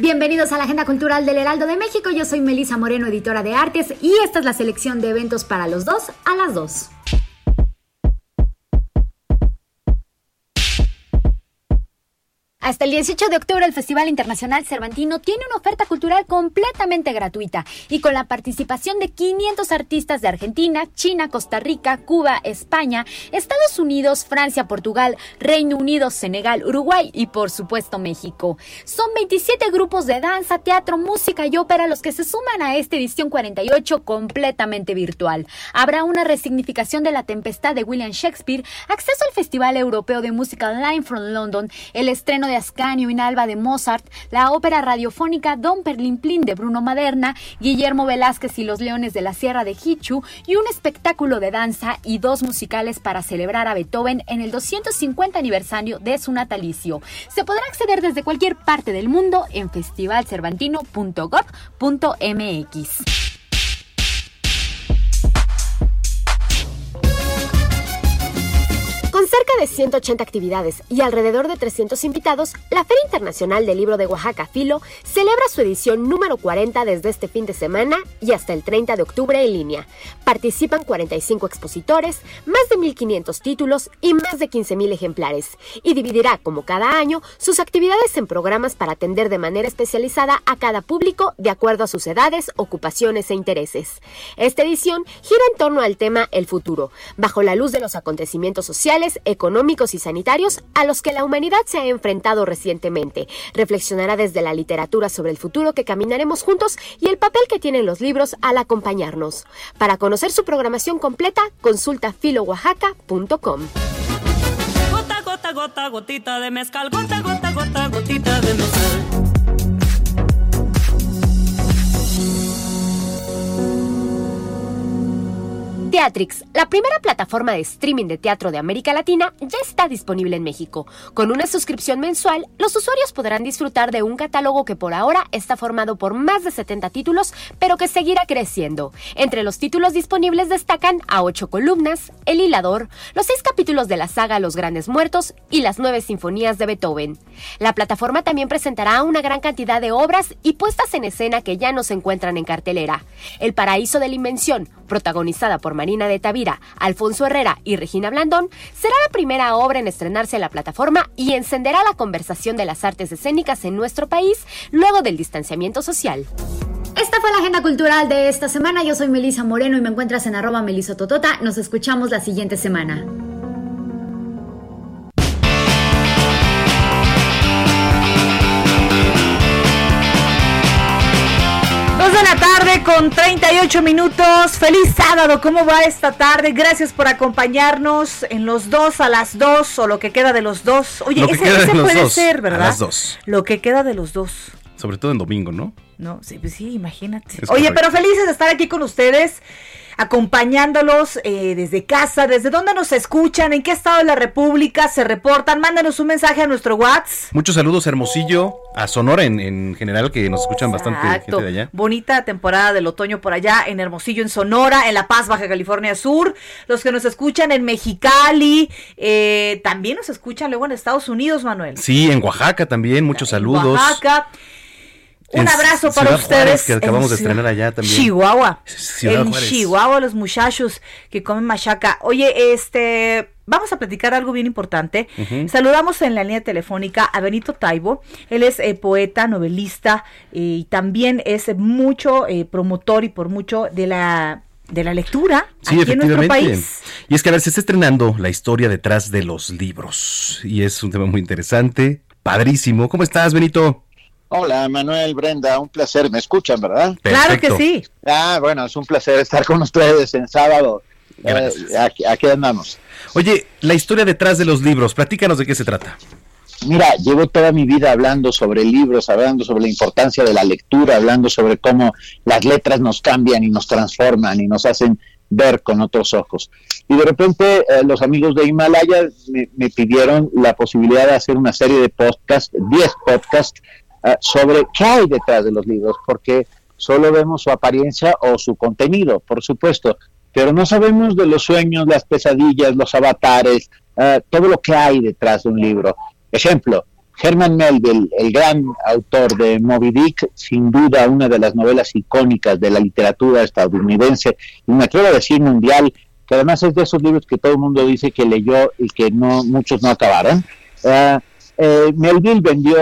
Bienvenidos a la Agenda Cultural del Heraldo de México. Yo soy Melisa Moreno, editora de artes, y esta es la selección de eventos para los dos a las dos. Hasta el 18 de octubre el Festival Internacional Cervantino tiene una oferta cultural completamente gratuita y con la participación de 500 artistas de Argentina, China, Costa Rica, Cuba, España, Estados Unidos, Francia, Portugal, Reino Unido, Senegal, Uruguay y por supuesto México. Son 27 grupos de danza, teatro, música y ópera los que se suman a esta edición 48 completamente virtual. Habrá una resignificación de la tempestad de William Shakespeare, acceso al Festival Europeo de Música Line from London, el estreno de Ascanio y Nalba de Mozart, la ópera radiofónica Don Perlimplín de Bruno Maderna, Guillermo Velázquez y los Leones de la Sierra de Hichu y un espectáculo de danza y dos musicales para celebrar a Beethoven en el 250 aniversario de su natalicio. Se podrá acceder desde cualquier parte del mundo en festivalcervantino.gov.mx. cerca de 180 actividades y alrededor de 300 invitados, la Feria Internacional del Libro de Oaxaca Filo celebra su edición número 40 desde este fin de semana y hasta el 30 de octubre en línea. Participan 45 expositores, más de 1.500 títulos y más de 15.000 ejemplares, y dividirá, como cada año, sus actividades en programas para atender de manera especializada a cada público de acuerdo a sus edades, ocupaciones e intereses. Esta edición gira en torno al tema El futuro, bajo la luz de los acontecimientos sociales, económicos y sanitarios a los que la humanidad se ha enfrentado recientemente. Reflexionará desde la literatura sobre el futuro que caminaremos juntos y el papel que tienen los libros al acompañarnos. Para conocer su programación completa, consulta filooaxaca.com. Gota, gota, gota, gotita de mezcal. Gota, gota, gota, gotita de mezcal. Teatrix, la primera plataforma de streaming de teatro de América Latina, ya está disponible en México. Con una suscripción mensual, los usuarios podrán disfrutar de un catálogo que por ahora está formado por más de 70 títulos, pero que seguirá creciendo. Entre los títulos disponibles destacan A Ocho Columnas, El Hilador, los seis capítulos de la saga Los Grandes Muertos y las nueve sinfonías de Beethoven. La plataforma también presentará una gran cantidad de obras y puestas en escena que ya no se encuentran en cartelera. El Paraíso de la Invención, protagonizada por Marina de Tavira, Alfonso Herrera y Regina Blandón, será la primera obra en estrenarse en la plataforma y encenderá la conversación de las artes escénicas en nuestro país luego del distanciamiento social. Esta fue la agenda cultural de esta semana. Yo soy Melisa Moreno y me encuentras en arroba melisototota. Nos escuchamos la siguiente semana. Con 38 minutos. Feliz sábado. ¿Cómo va esta tarde? Gracias por acompañarnos en los dos a las dos o lo que queda de los dos. Oye, ese, queda de ese puede dos, ser, a ¿verdad? las dos. Lo que queda de los dos. Sobre todo en domingo, ¿no? No, sí, pues sí, imagínate. Es Oye, correcto. pero felices de estar aquí con ustedes, acompañándolos eh, desde casa, desde dónde nos escuchan, en qué estado de la República se reportan. Mándanos un mensaje a nuestro WhatsApp. Muchos saludos Hermosillo, a Sonora en, en general, que nos escuchan bastante gente de allá. Bonita temporada del otoño por allá, en Hermosillo, en Sonora, en La Paz, Baja California Sur. Los que nos escuchan en Mexicali, eh, también nos escuchan luego en Estados Unidos, Manuel. Sí, en Oaxaca también, muchos saludos. Oaxaca. Un abrazo para Ciudad ustedes. Juárez, que acabamos de estrenar allá también. Chihuahua. Ciudad en Juárez. Chihuahua, los muchachos que comen machaca. Oye, este, vamos a platicar algo bien importante. Saludamos en la línea telefónica a Benito Taibo. Él es eh, poeta, novelista eh, y también es mucho eh, promotor y por mucho de la de la lectura Sí, aquí en nuestro efectivamente. país. Y es que a ver, se está estrenando la historia detrás de los libros. Y es un tema muy interesante, padrísimo. ¿Cómo estás, Benito? Hola, Manuel, Brenda, un placer. ¿Me escuchan, verdad? Claro que sí. Ah, bueno, es un placer estar con ustedes en sábado. Eh, aquí, aquí andamos. Oye, la historia detrás de los libros, platícanos de qué se trata. Mira, llevo toda mi vida hablando sobre libros, hablando sobre la importancia de la lectura, hablando sobre cómo las letras nos cambian y nos transforman y nos hacen ver con otros ojos. Y de repente eh, los amigos de Himalaya me, me pidieron la posibilidad de hacer una serie de podcasts, 10 podcasts, eh, sobre qué hay detrás de los libros, porque solo vemos su apariencia o su contenido, por supuesto, pero no sabemos de los sueños, las pesadillas, los avatares, eh, todo lo que hay detrás de un libro. Ejemplo, Herman Melville, el gran autor de Moby Dick, sin duda una de las novelas icónicas de la literatura estadounidense, y me atrevo a decir mundial, que además es de esos libros que todo el mundo dice que leyó y que no muchos no acabaron. Eh, eh, Melville vendió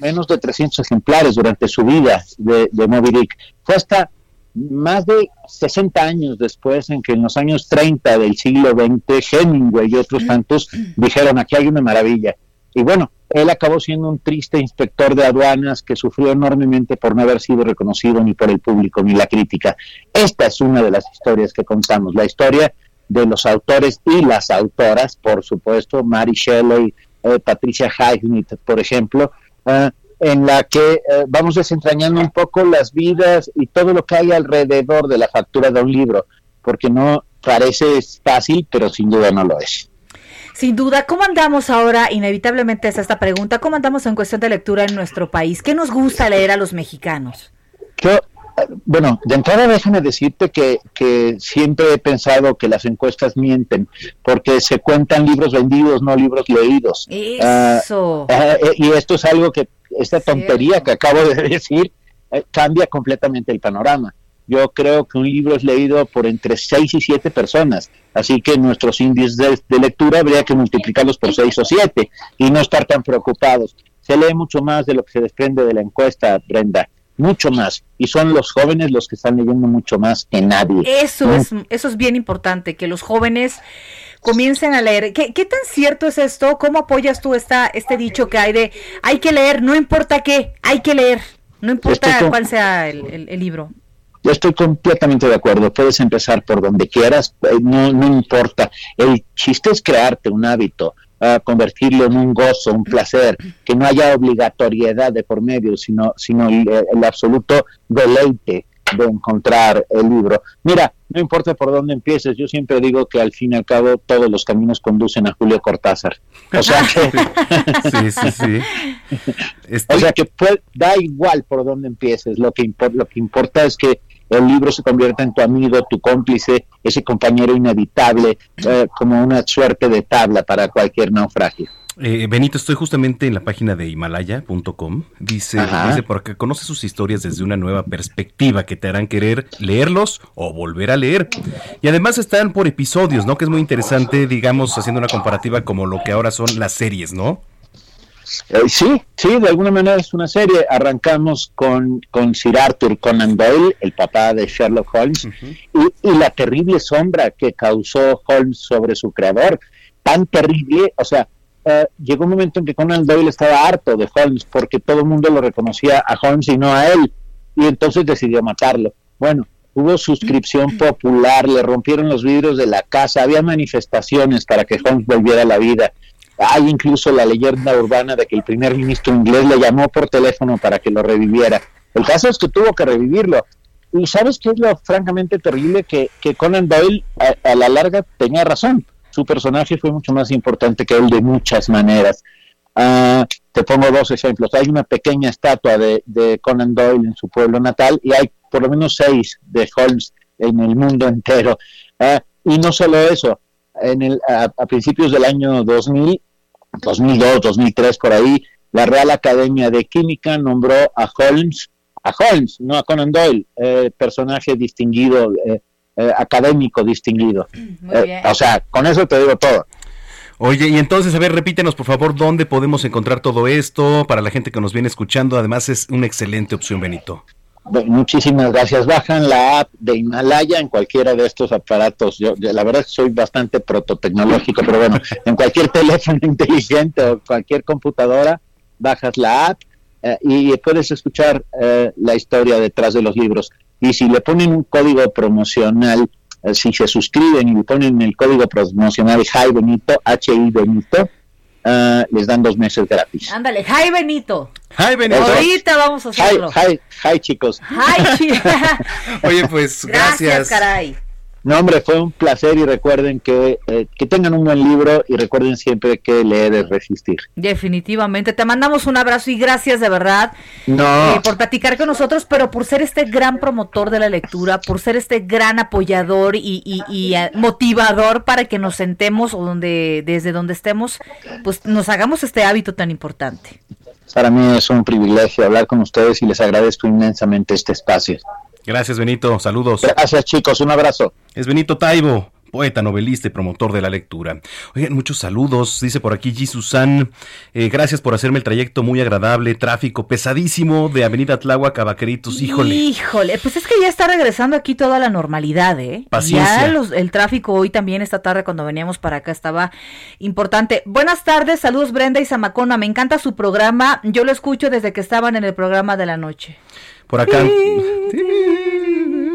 menos de 300 ejemplares durante su vida de, Moby Dick. Fue hasta más de 60 años después en que en los años 30 del siglo XX Hemingway y otros tantos dijeron aquí hay una maravilla. Y bueno, él acabó siendo un triste inspector de aduanas que sufrió enormemente por no haber sido reconocido ni por el público ni la crítica. Esta es una de las historias que contamos, la historia de los autores y las autoras, por supuesto, Mary Shelley, eh, Patricia Highsmith, por ejemplo, eh, en la que eh, vamos desentrañando un poco las vidas y todo lo que hay alrededor de la factura de un libro, porque no parece fácil, pero sin duda no lo es. Sin duda, ¿cómo andamos ahora? Inevitablemente es esta pregunta. ¿Cómo andamos en cuestión de lectura en nuestro país? ¿Qué nos gusta leer a los mexicanos? Yo, bueno, de entrada déjame decirte que, que siempre he pensado que las encuestas mienten, porque se cuentan libros vendidos, no libros leídos. Eso. Ah, eh, y esto es algo que, esta tontería que acabo de decir, eh, cambia completamente el panorama. Yo creo que un libro es leído por entre seis y siete personas, así que nuestros índices de, de lectura habría que multiplicarlos por seis o siete y no estar tan preocupados. Se lee mucho más de lo que se desprende de la encuesta, Brenda, mucho más. Y son los jóvenes los que están leyendo mucho más que nadie. Eso ¿no? es, eso es bien importante, que los jóvenes comiencen a leer. ¿Qué, qué tan cierto es esto? ¿Cómo apoyas tú esta, este dicho que hay de hay que leer, no importa qué, hay que leer, no importa con- cuál sea el, el- el libro? Yo estoy completamente de acuerdo. Puedes empezar por donde quieras, eh, no, no importa. El chiste es crearte un hábito, ah, convertirlo en un gozo, un placer, que no haya obligatoriedad de por medio, sino, sino el, el absoluto deleite de encontrar el libro. Mira, no importa por dónde empieces, yo siempre digo que al fin y al cabo todos los caminos conducen a Julio Cortázar. O sea que Sí, sí, sí. o sea que puede- da igual por dónde empieces, lo que, impor- lo que importa es que el libro se convierta en tu amigo, tu cómplice, ese compañero inevitable, eh, como una suerte de tabla para cualquier naufragio. Eh, Benito, estoy justamente en la página de himalaya.com. Dice, Ajá. dice porque conoce sus historias desde una nueva perspectiva que te harán querer leerlos o volver a leer. Y además están por episodios, ¿no? Que es muy interesante, digamos, haciendo una comparativa como lo que ahora son las series, ¿no? Eh, sí, sí, de alguna manera es una serie. Arrancamos con, con Sir Arthur Conan Doyle, el papá de Sherlock Holmes, y, y la terrible sombra que causó Holmes sobre su creador. Tan terrible, o sea, eh, llegó un momento en que Conan Doyle estaba harto de Holmes porque todo el mundo lo reconocía a Holmes y no a él, y entonces decidió matarlo. Bueno, hubo suscripción popular, le rompieron los vidrios de la casa, había manifestaciones para que Holmes volviera a la vida. Hay incluso la leyenda urbana de que el primer ministro inglés le llamó por teléfono para que lo reviviera. El caso es que tuvo que revivirlo. Y sabes qué es lo francamente terrible que, que Conan Doyle a, la larga tenía razón. Su personaje fue mucho más importante que él de muchas maneras. Ah, te pongo dos ejemplos. Hay una pequeña estatua de, de Conan Doyle en su pueblo natal y hay por lo menos seis de Holmes en el mundo entero. Ah, y no solo eso, en el, a, a principios del año 2000, 2002, 2003, por ahí, la Real Academia de Química nombró a Holmes, a Holmes, no a Conan Doyle, eh, personaje distinguido, eh, eh, académico distinguido. Eh, o sea, con eso te digo todo. Oye, y entonces, a ver, repítenos por favor dónde podemos encontrar todo esto para la gente que nos viene escuchando. Además, es una excelente opción, Benito. Muchísimas gracias. Bajan la app de Himalaya en cualquiera de estos aparatos. Yo, yo la verdad es que soy bastante prototecnológico, pero bueno, en cualquier teléfono inteligente o cualquier computadora, bajas la app eh, y puedes escuchar eh, la historia detrás de los libros. Y si le ponen un código promocional, eh, si se suscriben y le ponen el código promocional Hi Benito, H-I Benito, eh, les dan dos meses gratis. Ándale, hi Benito. Hi Benito. Ahorita vamos a hacerlo. hi, hi chicos. Hi, chi- Oye, pues Gracias, gracias. caray. No, hombre, fue un placer y recuerden que, eh, que tengan un buen libro y recuerden siempre que leer es resistir. Definitivamente. Te mandamos un abrazo y gracias de verdad No. eh, por platicar con nosotros, pero por ser este gran promotor de la lectura, por ser este gran apoyador y, y- y, eh, motivador para que nos sentemos o donde desde donde estemos, pues nos hagamos este hábito tan importante. Para mí es un privilegio hablar con ustedes y les agradezco inmensamente este espacio. Gracias, Benito. Saludos. Gracias, chicos. Un abrazo. Es Benito Taibo, poeta, novelista y promotor de la lectura. Oigan, muchos saludos. Dice por aquí G. Susan. eh, gracias por hacerme el trayecto muy agradable. Tráfico pesadísimo de Avenida Tláhuac a Vaqueritos. Híjole. Híjole, pues es que ya está regresando aquí toda la normalidad, ¿eh? Paciencia. Ya los- el tráfico hoy también, esta tarde cuando veníamos para acá, estaba importante. Buenas tardes, saludos Brenda y Zamacona, me encanta su programa, yo lo escucho desde que estaban en el programa de la noche. Por acá.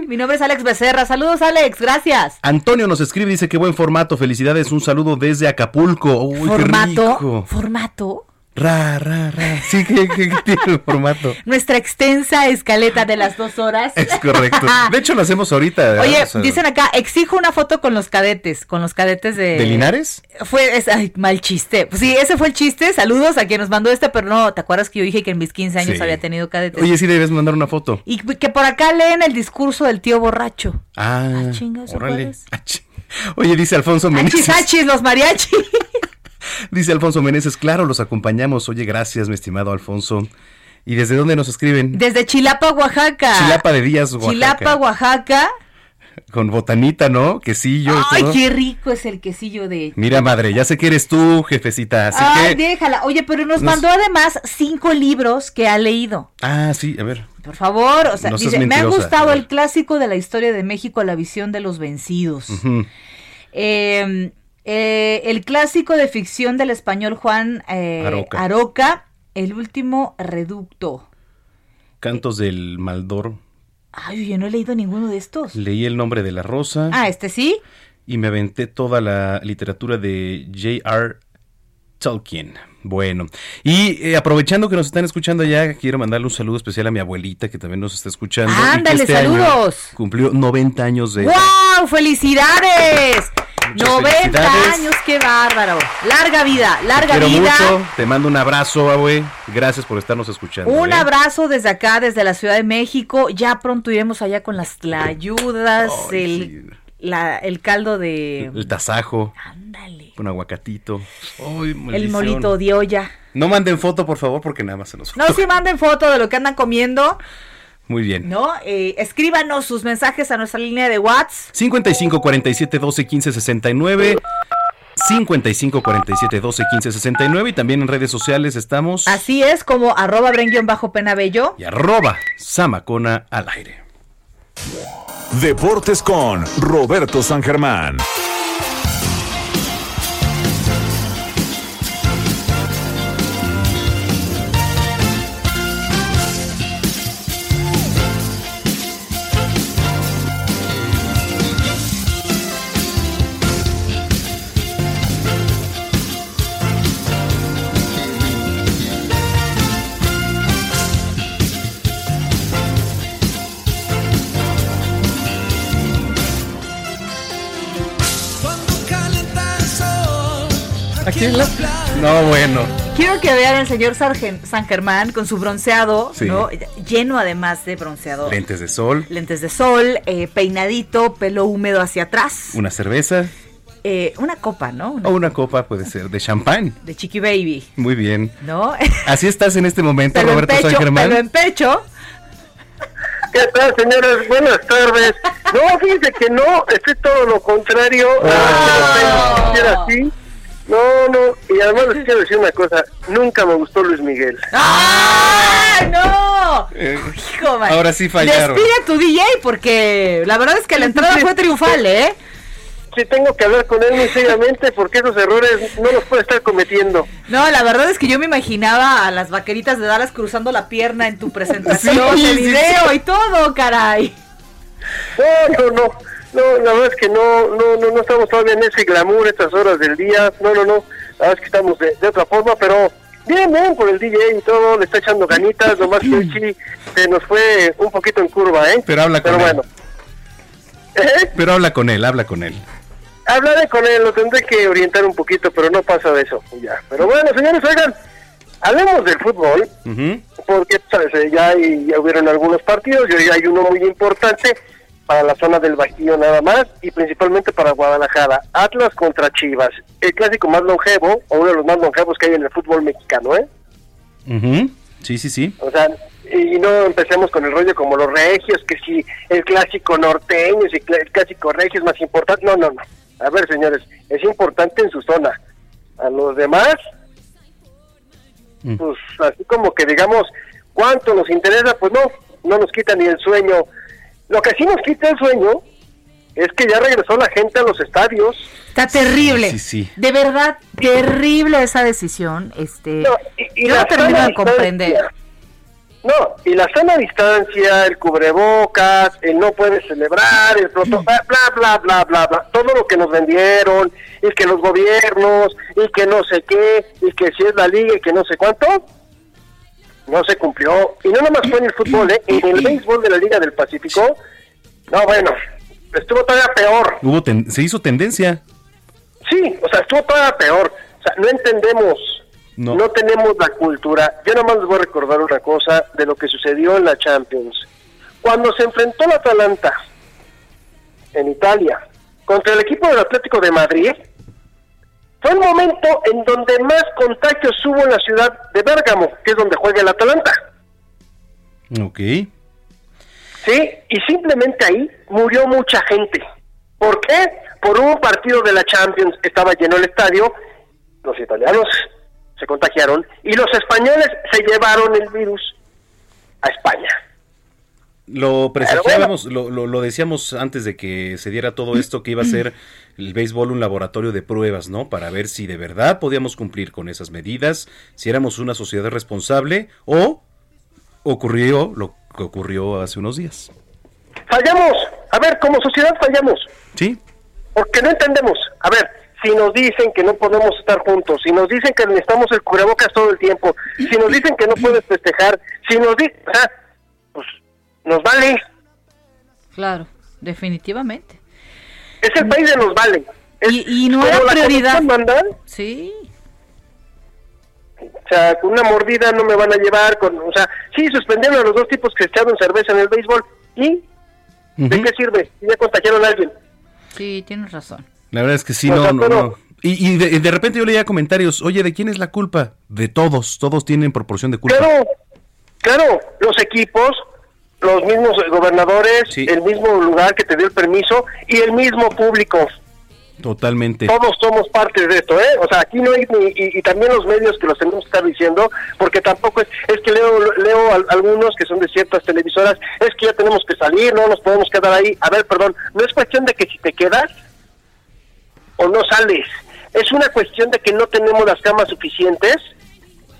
Mi nombre es Alex Becerra, saludos Alex, gracias. Antonio nos escribe, dice que buen formato. Felicidades, un saludo desde Acapulco. Uy, qué formato, rico. formato. Ra, ra, ra. Sí, que, que- que tiene el formato. Nuestra extensa escaleta de las dos horas. Es correcto. De hecho, lo hacemos ahorita. Oye, O sea, dicen acá, exijo una foto con los cadetes, con los cadetes de... ¿De Linares? Fue, es, ay, mal chiste. Pues sí, ese fue el chiste. Saludos a quien nos mandó este, pero no, ¿te acuerdas que yo dije que en mis 15 años Sí. había tenido cadetes? Oye, sí debes mandar una foto. Y que por acá leen el discurso del tío borracho. Ah, chinga, ¿eso órale. cuál es? Ah, Oye, dice Alfonso Achis, Meneses. achis, los mariachi. Dice Alfonso Meneses, claro, los acompañamos. Oye, gracias, mi estimado Alfonso. ¿Y desde dónde nos escriben? Desde Chilapa, Oaxaca. Chilapa de Díaz, Oaxaca. Chilapa, Oaxaca. Con botanita, ¿no? Quesillo. Ay, todo. qué rico es el quesillo de... Mira, madre, ya sé que eres tú, jefecita. Así Ay, que. déjala. Oye, pero nos Nos- mandó además cinco libros que ha leído. Ah, sí, a ver. Por favor, o sea, No dice, me ha gustado el clásico de la historia de México, La visión de los vencidos. Eh, eh, el clásico de ficción del español Juan eh, Aroca. Aroca, El último reducto. Cantos del Maldor. Ay, yo no he leído ninguno de estos. Leí el nombre de la rosa. Ah, este sí. y me aventé toda la literatura de J.R. Tolkien. Bueno, y eh, aprovechando que nos están escuchando ya, quiero mandarle un saludo especial a mi abuelita que también nos está escuchando. y que Ándale, este año saludos. Cumplió 90 años de edad. ¡Wow! ¡Felicidades! Muchas 90 felicidades. años, qué bárbaro. Larga vida, Te larga quiero vida. mucho, te mando un abrazo, abue. Gracias por estarnos escuchando. Un ¿eh? abrazo desde acá, desde la Ciudad de México. Ya pronto iremos allá con las tlayudas, el, la- el caldo de... El tasajo. Un aguacatito. Ay, El molito de olla. No manden foto, por favor, porque nada más se nos No, si manden foto de lo que andan comiendo, Muy bien. ¿no? Eh, escríbanos sus mensajes a nuestra línea de WhatsApp. 55 47 12 15 69. 55 47 12 15 69 y también en redes sociales estamos Así es, como arroba bajo penabello. y arroba Samacona al aire. Deportes con Roberto San Germán. No, bueno. Quiero que vean al señor Sargen- San Germán con su bronceado, Sí. ¿no? Lleno además de bronceador. Lentes de sol, Lentes de sol, eh, peinadito, pelo húmedo hacia atrás. una cerveza eh, una copa, ¿no? Una- o una copa puede ser de champán. de Chiqui Baby, Muy bien. ¿no? Así estás en este momento, Pelo en Roberto pecho, San Germán. pelo en pecho. ¿Qué tal, señores? Buenas tardes. No, fíjense que no, estoy todo lo contrario. Ah, no era así. No, no, y además les quiero decir una cosa, nunca me gustó Luis Miguel. ¡Ah, no! Eh, Hijo, man. ahora sí fallaron. Despide a tu DJ porque la verdad es que la entrada fue triunfal, ¿eh? Sí, tengo que hablar con él muy seriamente porque esos errores no los puede estar cometiendo. No, la verdad es que yo me imaginaba a las vaqueritas de Dallas cruzando la pierna en tu presentación Sí, de sí, video sí. y todo, caray. No, no, no, no, la verdad es que no, no, no, no estamos todavía en ese glamour estas horas del día. No, no, no, la verdad es que estamos de, de otra forma, pero bien, bien por el DJ y todo, le está echando ganitas, nomás que hoy sí se nos fue un poquito en curva, ¿eh? Pero habla con Pero él. bueno. ¿Eh? Pero habla con él, habla con él. Hablaré con él, lo tendré que orientar un poquito, pero no pasa de eso, ya. Pero bueno, señores, oigan, hablemos del fútbol, Ujú. porque sabes, Eh, ya, hay- ya hubieron algunos partidos y hoy hay uno muy importante para la zona del Bajío nada más y principalmente para Guadalajara. Atlas contra Chivas, el clásico más longevo o uno de los más longevos que hay en el fútbol mexicano, ¿eh? Sí, sí, sí. O sea, y no empecemos con el rollo como los regios, que si el clásico norteño, si el clásico regio es más importante. No, no, no. A ver, señores, es importante en su zona. A los demás, Mm. pues así como que digamos, ¿cuánto nos interesa? Pues no, no nos quita ni el sueño. Lo que sí nos quita el sueño es que ya regresó la gente a los estadios. Está terrible. Sí, sí. De verdad, terrible esa decisión. Este, y- y yo no termino de comprender. No, y la sana distancia, el cubrebocas, el no puedes celebrar, el protocolo, bla, bla, bla, bla, bla, todo lo que nos vendieron, y que los gobiernos, y que no sé qué, y que si es la liga, y que no sé cuánto, no se cumplió. Y no nomás fue en el fútbol, ¿eh? en el béisbol de la Liga del Pacífico, no, bueno, estuvo todavía peor. Hubo ten- se hizo tendencia. Sí, o sea, estuvo todavía peor. O sea, no entendemos, No. no. tenemos la cultura. Yo nomás les voy a recordar una cosa de lo que sucedió en la Champions. Cuando se enfrentó la Atalanta en Italia contra el equipo del Atlético de Madrid, fue el momento en donde más contagios hubo en la ciudad de Bérgamo, que es donde juega el Atalanta. Ok. ¿sí? Y simplemente ahí murió mucha gente. ¿Por qué? Por un partido de la Champions, estaba lleno el estadio, los italianos se contagiaron y los españoles se llevaron el virus a España. Lo presagiábamos, lo, lo, lo decíamos antes de que se diera todo esto, que iba a ser el béisbol un laboratorio de pruebas, ¿no? Para ver si de verdad podíamos cumplir con esas medidas, si éramos una sociedad responsable o ocurrió lo que ocurrió hace unos días. Fallamos, a ver, como sociedad fallamos, Sí, porque no entendemos. A ver, si nos dicen que no podemos estar juntos, si nos dicen que necesitamos el cubrebocas todo el tiempo, si nos dicen que no puedes festejar, si nos dicen, o sea, nos vale. Claro, definitivamente. Es el país de los vale. Y, y no era prioridad. Comisión manda, Sí. O sea, con una mordida no me van a llevar, con, o sea, sí, suspendieron a los dos tipos que echaron cerveza en el béisbol. ¿Y de qué sirve? Si ya contagiaron a alguien. Sí, tienes razón. la verdad es que sí, no, sea, no, pero- no. Y, y de, de repente yo leía comentarios, oye, ¿de quién es la culpa? De todos, todos tienen proporción de culpa. Claro, claro, los equipos, los mismos gobernadores, el mismo lugar que te dio el permiso y el mismo público. Totalmente. Todos somos parte de esto, ¿eh? O sea, aquí no hay ni, y, y también los medios que los tenemos que estar diciendo, porque tampoco es, es que leo, leo al- algunos que son de ciertas televisoras, es que ya tenemos que salir, no nos podemos quedar ahí. A ver, perdón, no es cuestión de que si te quedas o no sales, es una cuestión de que no tenemos las camas suficientes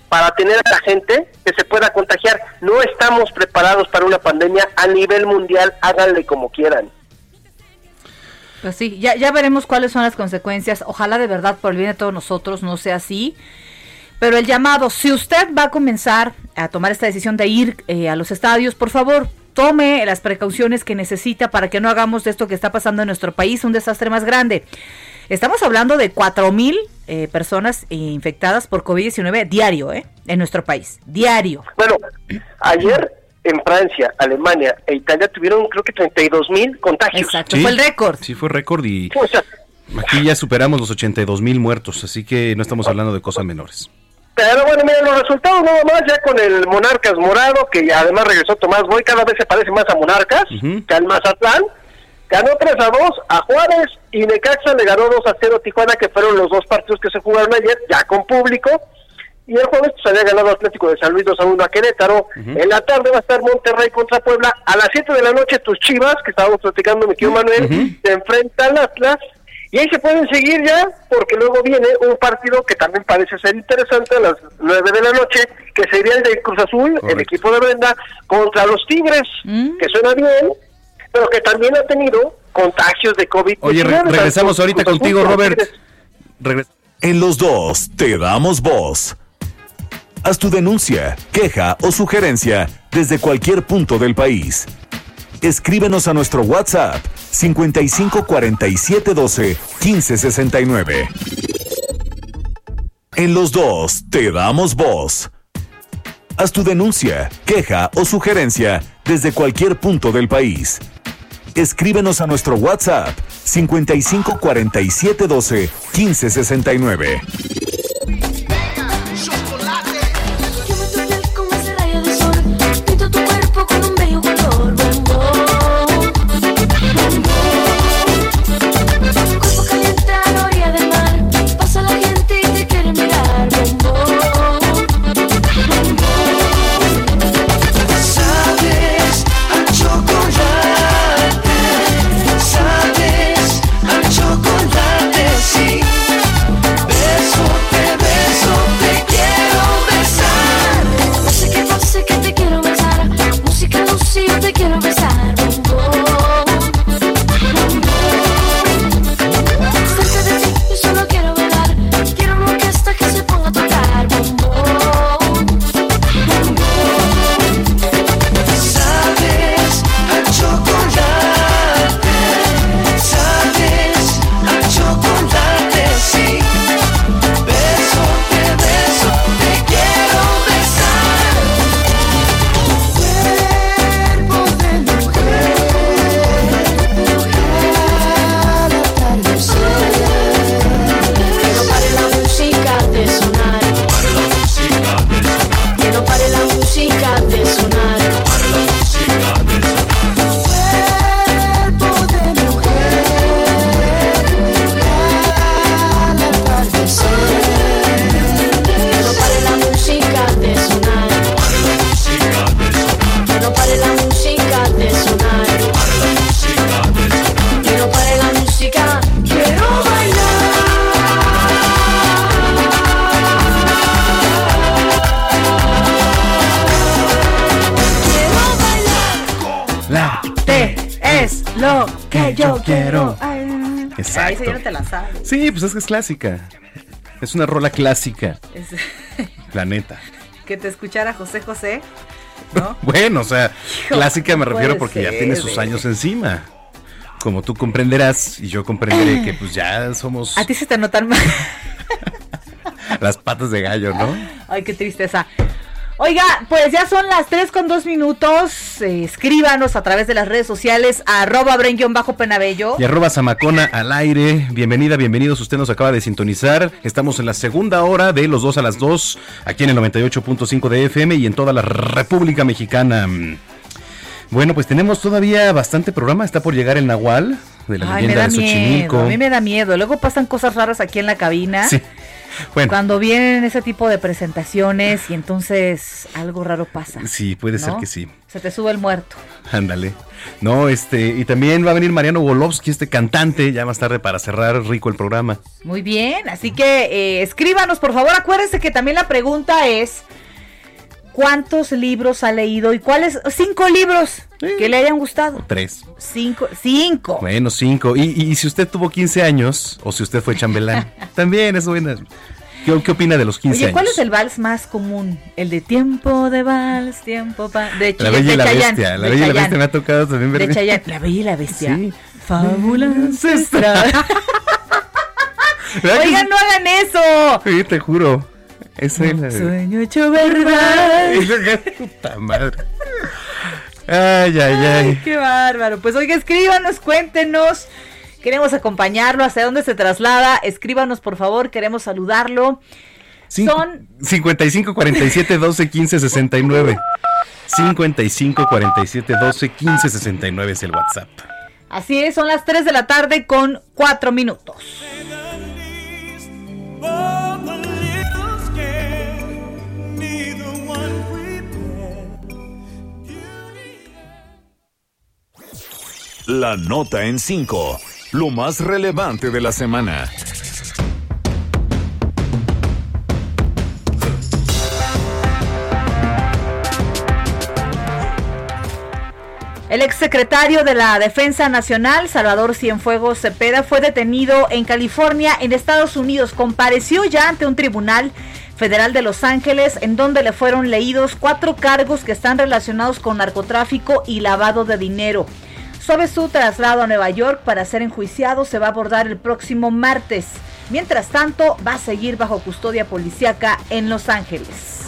para tener a la gente que se pueda contagiar. No estamos preparados para una pandemia a nivel mundial, háganle como quieran. Pues sí, ya, ya veremos cuáles son las consecuencias. Ojalá de verdad por el bien de todos nosotros no sea así. Pero el llamado, si usted va a comenzar a tomar esta decisión de ir eh, a los estadios, por favor, tome las precauciones que necesita para que no hagamos de esto que está pasando en nuestro país un desastre más grande. Estamos hablando de 4 mil eh, personas infectadas por COVID-19 diario, ¿eh? En nuestro país, diario. Bueno, ayer en Francia, Alemania e Italia tuvieron creo que 32 mil contagios. Exacto, Sí, fue el récord. Sí, fue récord y O sea, aquí ya superamos los 82 mil muertos, así que no estamos hablando de cosas menores. pero bueno, mira, los resultados nada más ya con el Monarcas Morado, que ya además regresó Tomás Boy, cada vez se parece más a Monarcas que al Mazatlán. Ganó 3 a 2 a Juárez y Necaxa le ganó 2 a 0 a Tijuana, que fueron los dos partidos que se jugaron ayer, ya con público. Y el jueves pues, había ganado Atlético de San Luis 2 a 1 a Querétaro. En la tarde va a estar Monterrey contra Puebla. A las 7 de la noche tus chivas, que estábamos platicando mi tío Manuel, se enfrentan al Atlas. Y ahí se pueden seguir ya, porque luego viene un partido que también parece ser interesante a las 9 de la noche, que sería el de Cruz Azul, el equipo de Brenda, contra los Tigres, que suena bien, pero que también ha tenido contagios de COVID. Oye, re- regresamos ahorita contigo, Robert. Regres- En los dos te damos voz. Haz tu denuncia, queja o sugerencia desde cualquier punto del país. Escríbenos a nuestro WhatsApp 55 47 12 15 69. En los dos te damos voz. Haz tu denuncia, queja o sugerencia desde cualquier punto del país. Escríbenos a nuestro WhatsApp 55 47 12 15 69. Pues es que es clásica. Es una rola clásica, Es- la neta. que te escuchara José José. Bueno, o sea, Hijo, clásica me no refiero porque ya tiene sus años encima. Como tú comprenderás y yo comprenderé que pues ya somos A ti se te notan más. las patas de gallo, ¿no? Ay, qué tristeza. Oiga, pues ya son las 3 con 2 minutos. Eh, escríbanos a través de las redes sociales, arroba bajo penabello. Y arroba Zamacona al aire. Bienvenida, bienvenidos. Usted nos acaba de sintonizar. Estamos en la segunda hora de los 2 a las 2, aquí en el 98.5 de FM y en toda la República Mexicana. Bueno, pues tenemos todavía bastante programa. Está por llegar el Nahual. de la Ay, me leyenda da de miedo, Xochimilco. a mí me da miedo. Luego pasan cosas raras aquí en la cabina. Sí. Bueno, Cuando vienen ese tipo de presentaciones y entonces algo raro pasa. sí, puede ser que sí. Se te sube el muerto. Ándale. No, este, y también va a venir Mariano Golovsky, este cantante, ya más tarde para cerrar rico el programa. Muy bien, así que eh, escríbanos, por favor. Acuérdense que también la pregunta es: ¿cuántos libros ha leído y cuáles? Cinco libros que le hayan gustado. Tres. Cinco, cinco. Bueno, cinco. Y, y si usted tuvo 15 años, o si usted fue chambelán, también es buena. ¿Qué, qué opina de los 15 Oye, años? ¿cuál es el vals más común? El de tiempo de vals, tiempo pa... De, La Bella y la Chayanne, Bestia. La Bella y la. Bestia me ha tocado también ver. De Chayanne. La Bella y la Bestia. Sí. Fábula ancestral. ¿Verdad que Oigan, no hagan eso. Sí, te juro. Esa es la Sueño hecho verdad. Puta madre. Ay, ay, ay. Ay, qué bárbaro. Pues oiga, escríbanos, cuéntenos. Queremos acompañarlo. ¿Hacia dónde se traslada? Escríbanos, por favor. Queremos saludarlo. Cin- Son 55 47 12 15 69. 55 47 12 15 69 es el WhatsApp. Así es, son las 3 de la tarde con 4 minutos. La nota en 5. Lo más relevante de la semana. El exsecretario de la Defensa Nacional, Salvador Cienfuegos Cepeda, fue detenido en California, en Estados Unidos. Compareció ya ante un tribunal federal de Los Ángeles, en donde le fueron leídos cuatro cargos que están relacionados con narcotráfico y lavado de dinero. Su traslado a Nueva York para ser enjuiciado se va a abordar el próximo martes. Mientras tanto, va a seguir bajo custodia policíaca en Los Ángeles.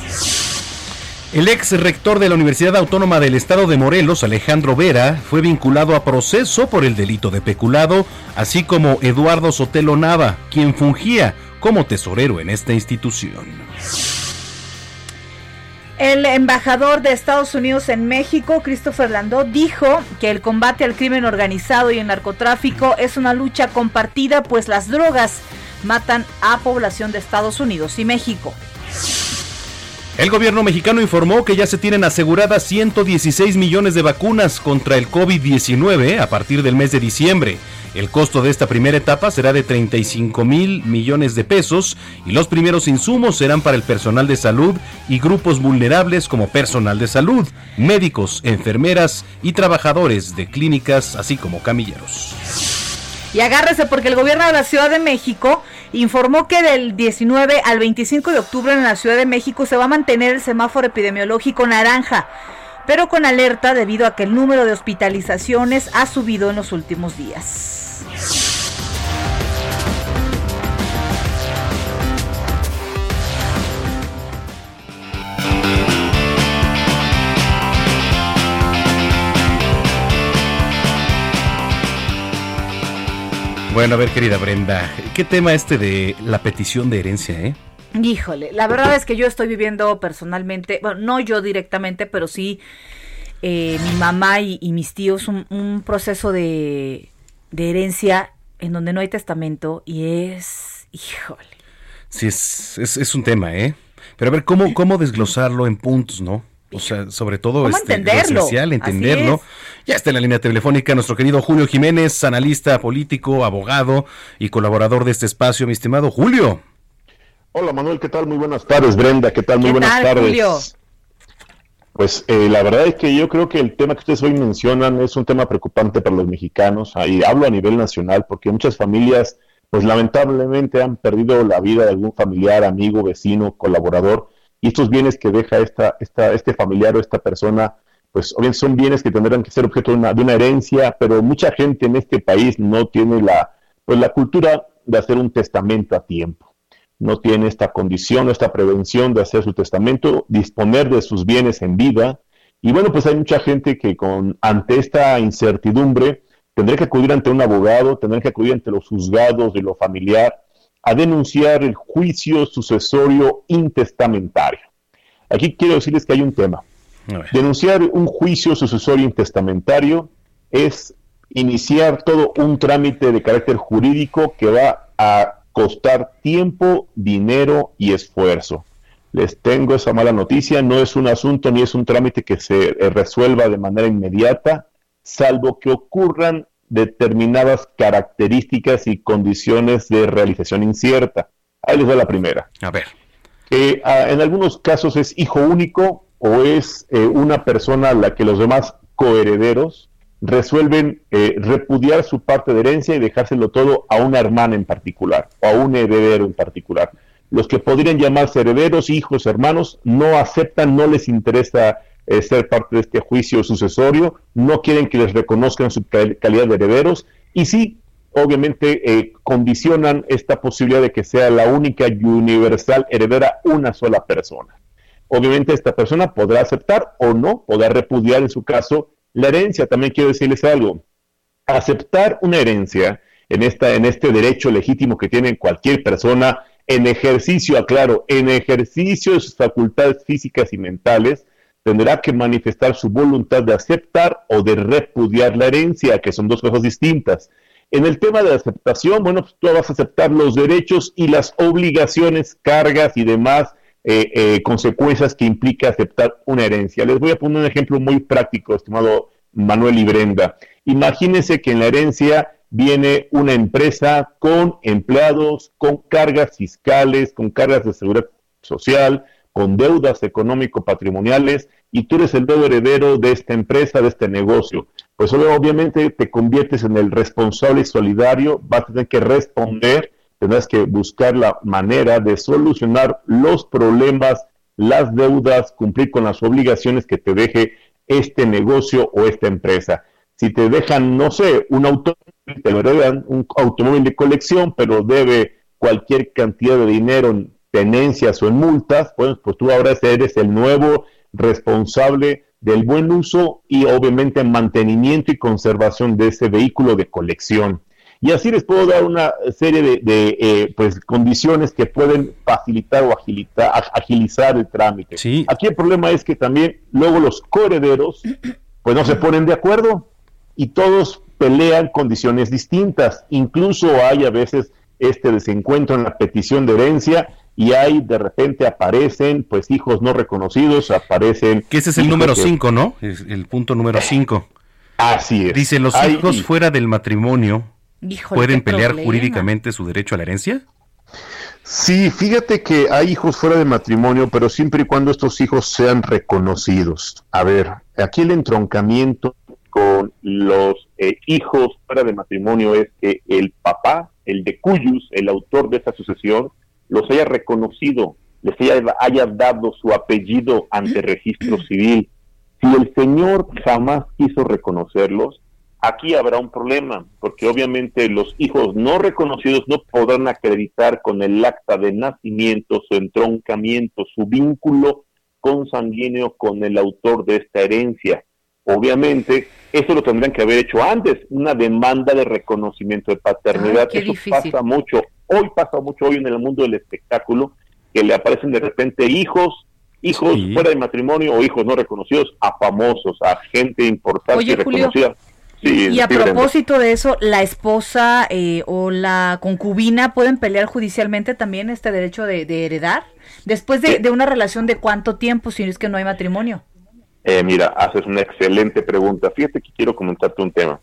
El ex rector de la Universidad Autónoma del Estado de Morelos, Alejandro Vera, fue vinculado a proceso por el delito de peculado, así como Eduardo Sotelo Nava, quien fungía como tesorero en esta institución. El embajador de Estados Unidos en México, Christopher Landó, dijo que el combate al crimen organizado y el narcotráfico es una lucha compartida, pues las drogas matan a población de Estados Unidos y México. El gobierno mexicano informó que ya se tienen aseguradas 116 millones de vacunas contra el COVID-19 a partir del mes de diciembre. El costo de esta primera etapa será de 35 mil millones de pesos y los primeros insumos serán para el personal de salud y grupos vulnerables como personal de salud, médicos, enfermeras y trabajadores de clínicas, así como camilleros. Y agárrese porque el gobierno de la Ciudad de México informó que del 19 al 25 de octubre en la Ciudad de México se va a mantener el semáforo epidemiológico naranja, pero con alerta debido a que el número de hospitalizaciones ha subido en los últimos días. Bueno, a ver, querida Brenda, ¿qué tema este de la petición de herencia, eh? Híjole, la verdad es que yo estoy viviendo personalmente, bueno, no yo directamente, pero sí eh, mi mamá y, y mis tíos un, un proceso de, de herencia en donde no hay testamento y es, híjole. Sí, es, es, es un tema, ¿eh? Pero a ver, ¿cómo, cómo desglosarlo en puntos, no? O sea, sobre todo ¿Cómo este, lo entenderlo? esencial, Así entenderlo. es. Ya está en la línea telefónica nuestro querido Julio Jiménez, analista político, abogado y colaborador de este espacio, mi estimado Julio. Hola Manuel, ¿qué tal? Muy buenas tardes, Brenda, ¿qué tal? Muy ¿Qué buenas tal, tardes. Julio? Pues eh, la verdad es que yo creo que el tema que ustedes hoy mencionan es un tema preocupante para los mexicanos, y hablo a nivel nacional, porque muchas familias, pues lamentablemente han perdido la vida de algún familiar, amigo, vecino, colaborador, y estos bienes que deja esta, esta, este familiar o esta persona, pues obviamente son bienes que tendrán que ser objeto de una, de una herencia, pero mucha gente en este país no tiene la, pues, la cultura de hacer un testamento a tiempo no tiene esta condición, esta prevención de hacer su testamento, disponer de sus bienes en vida. Y bueno, pues hay mucha gente que con ante esta incertidumbre tendrá que acudir ante un abogado, tendrá que acudir ante los juzgados de lo familiar a denunciar el juicio sucesorio intestamentario. Aquí quiero decirles que hay un tema. Denunciar un juicio sucesorio intestamentario es iniciar todo un trámite de carácter jurídico que va a costar tiempo, dinero y esfuerzo. Les tengo esa mala noticia, no es un asunto ni es un trámite que se eh, resuelva de manera inmediata, salvo que ocurran determinadas características y condiciones de realización incierta. Ahí les va la primera. A ver. Eh, en algunos casos es hijo único o es eh, una persona a la que los demás coherederos resuelven eh, repudiar su parte de herencia y dejárselo todo a una hermana en particular o a un heredero en particular. Los que podrían llamarse herederos, hijos, hermanos, no aceptan, no les interesa eh, ser parte de este juicio sucesorio, no quieren que les reconozcan su cal- calidad de herederos y sí, obviamente, eh, condicionan esta posibilidad de que sea la única y universal heredera una sola persona. Obviamente esta persona podrá aceptar o no, podrá repudiar en su caso la herencia. También quiero decirles algo. Aceptar una herencia en, esta, en este derecho legítimo que tiene cualquier persona en ejercicio, aclaro, en ejercicio de sus facultades físicas y mentales, tendrá que manifestar su voluntad de aceptar o de repudiar la herencia, que son dos cosas distintas. En el tema de aceptación, bueno, pues tú vas a aceptar los derechos y las obligaciones, cargas y demás eh, eh, consecuencias que implica aceptar una herencia. Les voy a poner un ejemplo muy práctico, estimado Manuel y Brenda. Imagínense que en la herencia viene una empresa con empleados, con cargas fiscales, con cargas de seguridad social, con deudas económico-patrimoniales, y tú eres el nuevo heredero de esta empresa, de este negocio. Pues obviamente te conviertes en el responsable y solidario, vas a tener que responder, tendrás que buscar la manera de solucionar los problemas, las deudas, cumplir con las obligaciones que te deje este negocio o esta empresa. Si te dejan, no sé, un automóvil, te un automóvil de colección, pero debe cualquier cantidad de dinero en tenencias o en multas, pues, pues tú ahora eres el nuevo responsable del buen uso y obviamente mantenimiento y conservación de ese vehículo de colección. Y así les puedo dar una serie de, de, eh, pues, condiciones que pueden facilitar o agilita- ag- agilizar el trámite. Aquí el problema es que también luego los coherederos pues no se ponen de acuerdo y todos pelean condiciones distintas. Incluso hay a veces este desencuentro en la petición de herencia y hay de repente aparecen pues hijos no reconocidos, aparecen... Que ese es el número que- 5, ¿no? Es el punto número 5. Así es. Dice, los Hay- hijos fuera del matrimonio Híjole, pueden pelear problema. jurídicamente su derecho a la herencia. Sí, fíjate que hay hijos fuera de matrimonio, pero siempre y cuando estos hijos sean reconocidos. A ver, aquí el entroncamiento con los eh, hijos fuera de matrimonio es que el papá, el de cuyus, el autor de esta sucesión, los haya reconocido, les haya, haya dado su apellido ante registro civil. Si el señor jamás quiso reconocerlos, aquí habrá un problema, porque obviamente los hijos no reconocidos no podrán acreditar con el acta de nacimiento su entroncamiento, su vínculo consanguíneo con el autor de esta herencia. Obviamente, eso lo tendrán que haber hecho antes, una demanda de reconocimiento de paternidad. Ay, eso difícil. pasa mucho, hoy pasa mucho hoy en el mundo del espectáculo, que le aparecen de repente hijos, hijos Sí. fuera de matrimonio o hijos no reconocidos a famosos, a gente importante y Julio, reconocida. Sí, Y a sí, Brenda. propósito de eso, la esposa eh, o la concubina pueden pelear judicialmente también este derecho de, de heredar después de, de una relación de cuánto tiempo si es que no hay matrimonio. Eh, mira, haces una excelente pregunta. Fíjate que quiero comentarte un tema.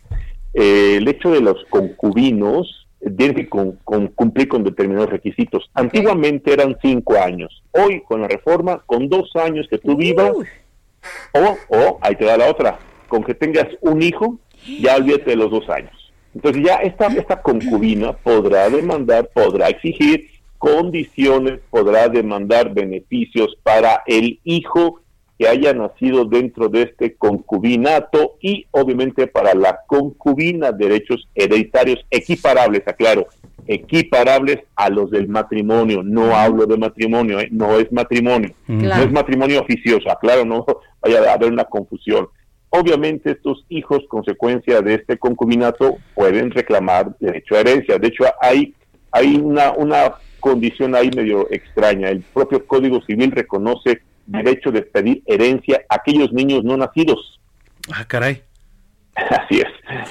Eh, el hecho de los concubinos tienen que con- con- cumplir con determinados requisitos. Antiguamente eran cinco años. Hoy, con la reforma, con dos años que tú vivas, o, o, ahí te da la otra, con que tengas un hijo, ya olvídate de los dos años. Entonces ya esta, esta concubina podrá demandar, podrá exigir condiciones, podrá demandar beneficios para el hijo que haya nacido dentro de este concubinato y obviamente para la concubina derechos hereditarios equiparables, aclaro, equiparables a los del matrimonio. No hablo de matrimonio, ¿eh? no es matrimonio, Claro. no es matrimonio oficioso, aclaro, no vaya a haber una confusión. Obviamente estos hijos, consecuencia de este concubinato, pueden reclamar derecho a herencia. De hecho, hay, hay una, una condición ahí medio extraña. El propio Código Civil reconoce derecho de pedir herencia a aquellos niños no nacidos. Ah, caray. Así es.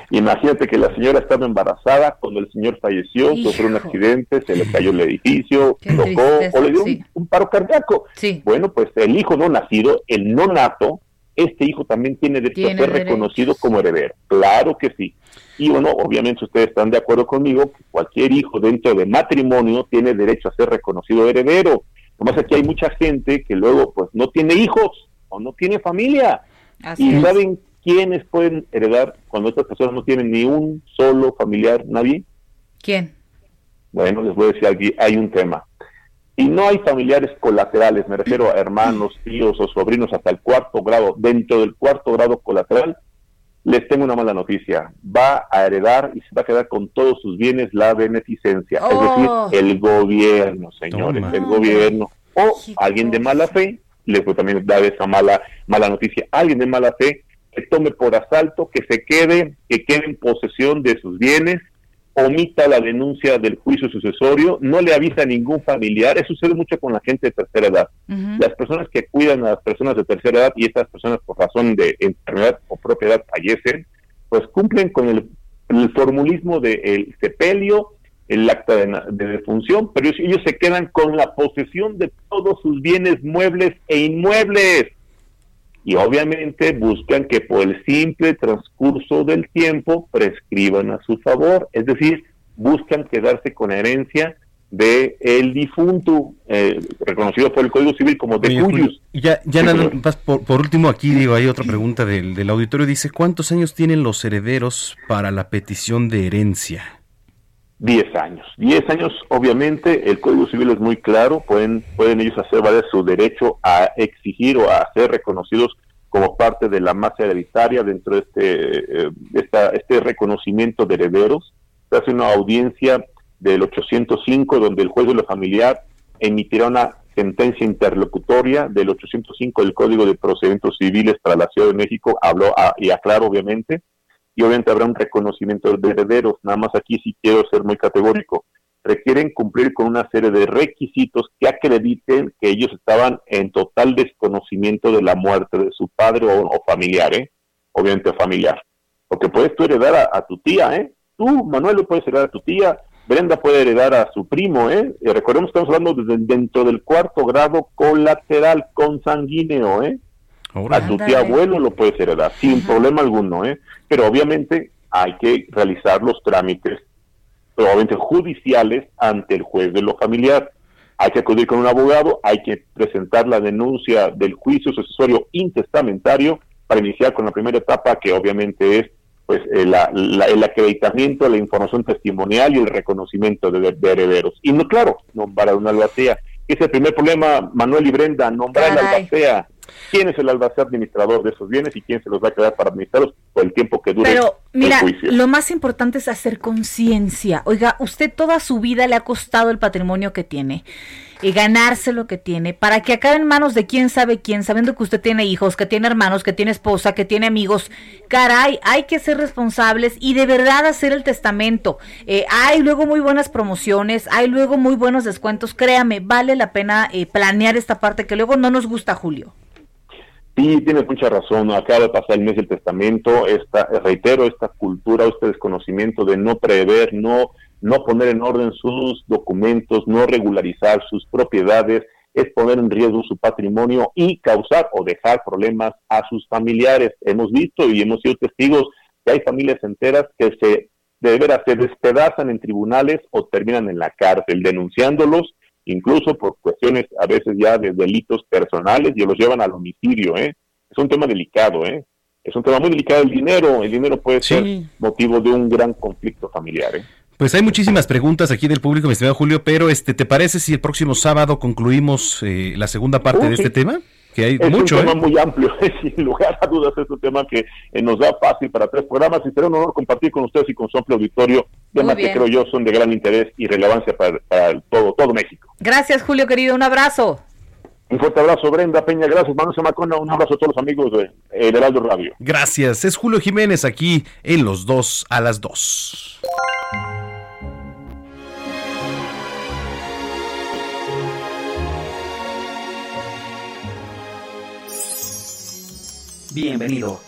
Imagínate que la señora estaba embarazada cuando el señor falleció, Hijo. sufrió un accidente, se le cayó el edificio, Qué tocó tristeza, o le dio sí. un, paro cardíaco. Bueno, pues el hijo no nacido, el no nato, este hijo también tiene derecho Tiene a ser derecho. reconocido como heredero. Claro que sí. Y bueno, obviamente ustedes están de acuerdo conmigo que cualquier hijo dentro de matrimonio tiene derecho a ser reconocido heredero. Nomás aquí hay mucha gente que luego pues no tiene hijos o no tiene familia. Así ¿Y es. saben quiénes pueden heredar cuando estas personas no tienen ni un solo familiar, nadie? ¿Quién? Bueno, les voy a decir aquí, hay un tema. Y no hay familiares colaterales, me refiero a hermanos, tíos o sobrinos hasta el cuarto grado. Dentro del cuarto grado colateral, les tengo una mala noticia. Va a heredar y se va a quedar con todos sus bienes la beneficencia. Oh. Es decir, el gobierno, señores, Toma. el gobierno. O alguien de mala fe, les voy también dar esa mala, mala noticia. Alguien de mala fe que tome por asalto, que se quede, que quede en posesión de sus bienes, omita la denuncia del juicio sucesorio, no le avisa a ningún familiar. Eso sucede mucho con la gente de tercera edad. Las personas que cuidan a las personas de tercera edad y estas personas por razón de enfermedad o propiedad fallecen, pues cumplen con el, el formulismo del sepelio, el acta de, de defunción, pero ellos se quedan con la posesión de todos sus bienes muebles e inmuebles. Y obviamente buscan que por el simple transcurso del tiempo prescriban a su favor, es decir, buscan quedarse con la herencia de el difunto, eh, reconocido por el Código Civil como de cuyos. ya, ya Sí, nada más por, por último aquí digo, hay otra pregunta del, del auditorio, dice, ¿cuántos años tienen los herederos para la petición de herencia? 10 años. 10 años, obviamente, el Código Civil es muy claro, pueden, pueden ellos hacer valer su derecho a exigir o a ser reconocidos como parte de la masa hereditaria dentro de este, eh, este reconocimiento de herederos. Se hace una audiencia del 805 donde el juez de lo familiar emitirá una sentencia interlocutoria del 805 del Código de Procedimientos Civiles para la Ciudad de México, habló a- y aclaro obviamente, y obviamente habrá un reconocimiento de herederos. Nada más aquí sí quiero ser muy categórico. Requieren cumplir con una serie de requisitos que acrediten que ellos estaban en total desconocimiento de la muerte de su padre o, o familiar, ¿eh? Obviamente familiar. Porque puedes tú heredar a, tu tía, ¿eh? Tú, Manuel, lo puedes heredar a tu tía. Brenda puede heredar a su primo, ¿eh? Recordemos que estamos hablando dentro del cuarto grado colateral consanguíneo, ¿eh? A tu tía abuelo lo puedes heredar sin problema alguno, ¿eh? Pero obviamente hay que realizar los trámites, probablemente judiciales, ante el juez de lo familiar. Hay que acudir con un abogado, hay que presentar la denuncia del juicio sucesorio intestamentario para iniciar con la primera etapa, que obviamente es pues eh, la- la- el acreditamiento, la información testimonial y el reconocimiento de, de herederos. Y no, claro, nombrar a una albacea. Ese es el primer problema, Manuel y Brenda, nombrar al Caray. albacea. ¿Quién es el albacea administrador de esos bienes y quién se los va a quedar para administrarlos por el tiempo que dure Pero mira, el juicio? lo más importante es hacer conciencia. Oiga, usted toda su vida le ha costado el patrimonio que tiene y ganarse lo que tiene para que acabe en manos de quién sabe quién, sabiendo que usted tiene hijos, que tiene hermanos, que tiene esposa, que tiene amigos. Caray, hay que ser responsables y de verdad hacer el testamento. Eh, hay luego muy buenas promociones, hay luego muy buenos descuentos. Créame, vale la pena eh, planear esta parte que luego no nos gusta, Julio. Sí, tienes mucha razón. Acaba de pasar el mes del testamento. Esta, reitero, esta cultura, este desconocimiento de no prever, no, no poner en orden sus documentos, no regularizar sus propiedades, es poner en riesgo su patrimonio y causar o dejar problemas a sus familiares. Hemos visto y hemos sido testigos que hay familias enteras que se de veras se despedazan en tribunales o terminan en la cárcel denunciándolos incluso por cuestiones a veces ya de delitos personales y los llevan al homicidio, ¿eh? Es un tema delicado, ¿eh? Es un tema muy delicado el dinero, el dinero puede ser motivo de un gran conflicto familiar, ¿eh? Pues hay muchísimas preguntas aquí del público, mi estimado Julio, pero este, ¿te parece si el próximo sábado concluimos eh, la segunda parte Uh, de sí. este tema? Que hay Es mucho, un tema ¿eh? muy amplio, sin lugar a dudas es un tema que eh, nos da fácil para tres programas y será un honor compartir con ustedes y con su amplio auditorio temas que creo yo son de gran interés y relevancia para, para el todo, todo México. Gracias, Julio, querido. Un abrazo. Un fuerte abrazo, Brenda Peña, gracias, Manuel Zamacona, un abrazo a todos los amigos de eh, del Heraldo Radio. Gracias, es Julio Jiménez aquí en Los Dos a las Dos. Bienvenido.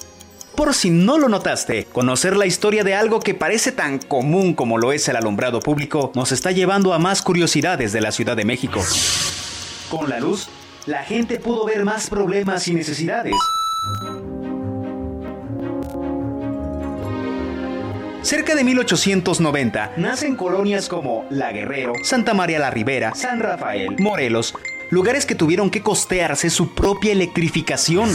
Por si no lo notaste, conocer la historia de algo que parece tan común como lo es el alumbrado público nos está llevando a más curiosidades de la Ciudad de México. Con la luz, la gente pudo ver más problemas y necesidades. Cerca de 1890 nacen colonias como La Guerrero, Santa María la Ribera, San Rafael, Morelos, lugares que tuvieron que costearse su propia electrificación.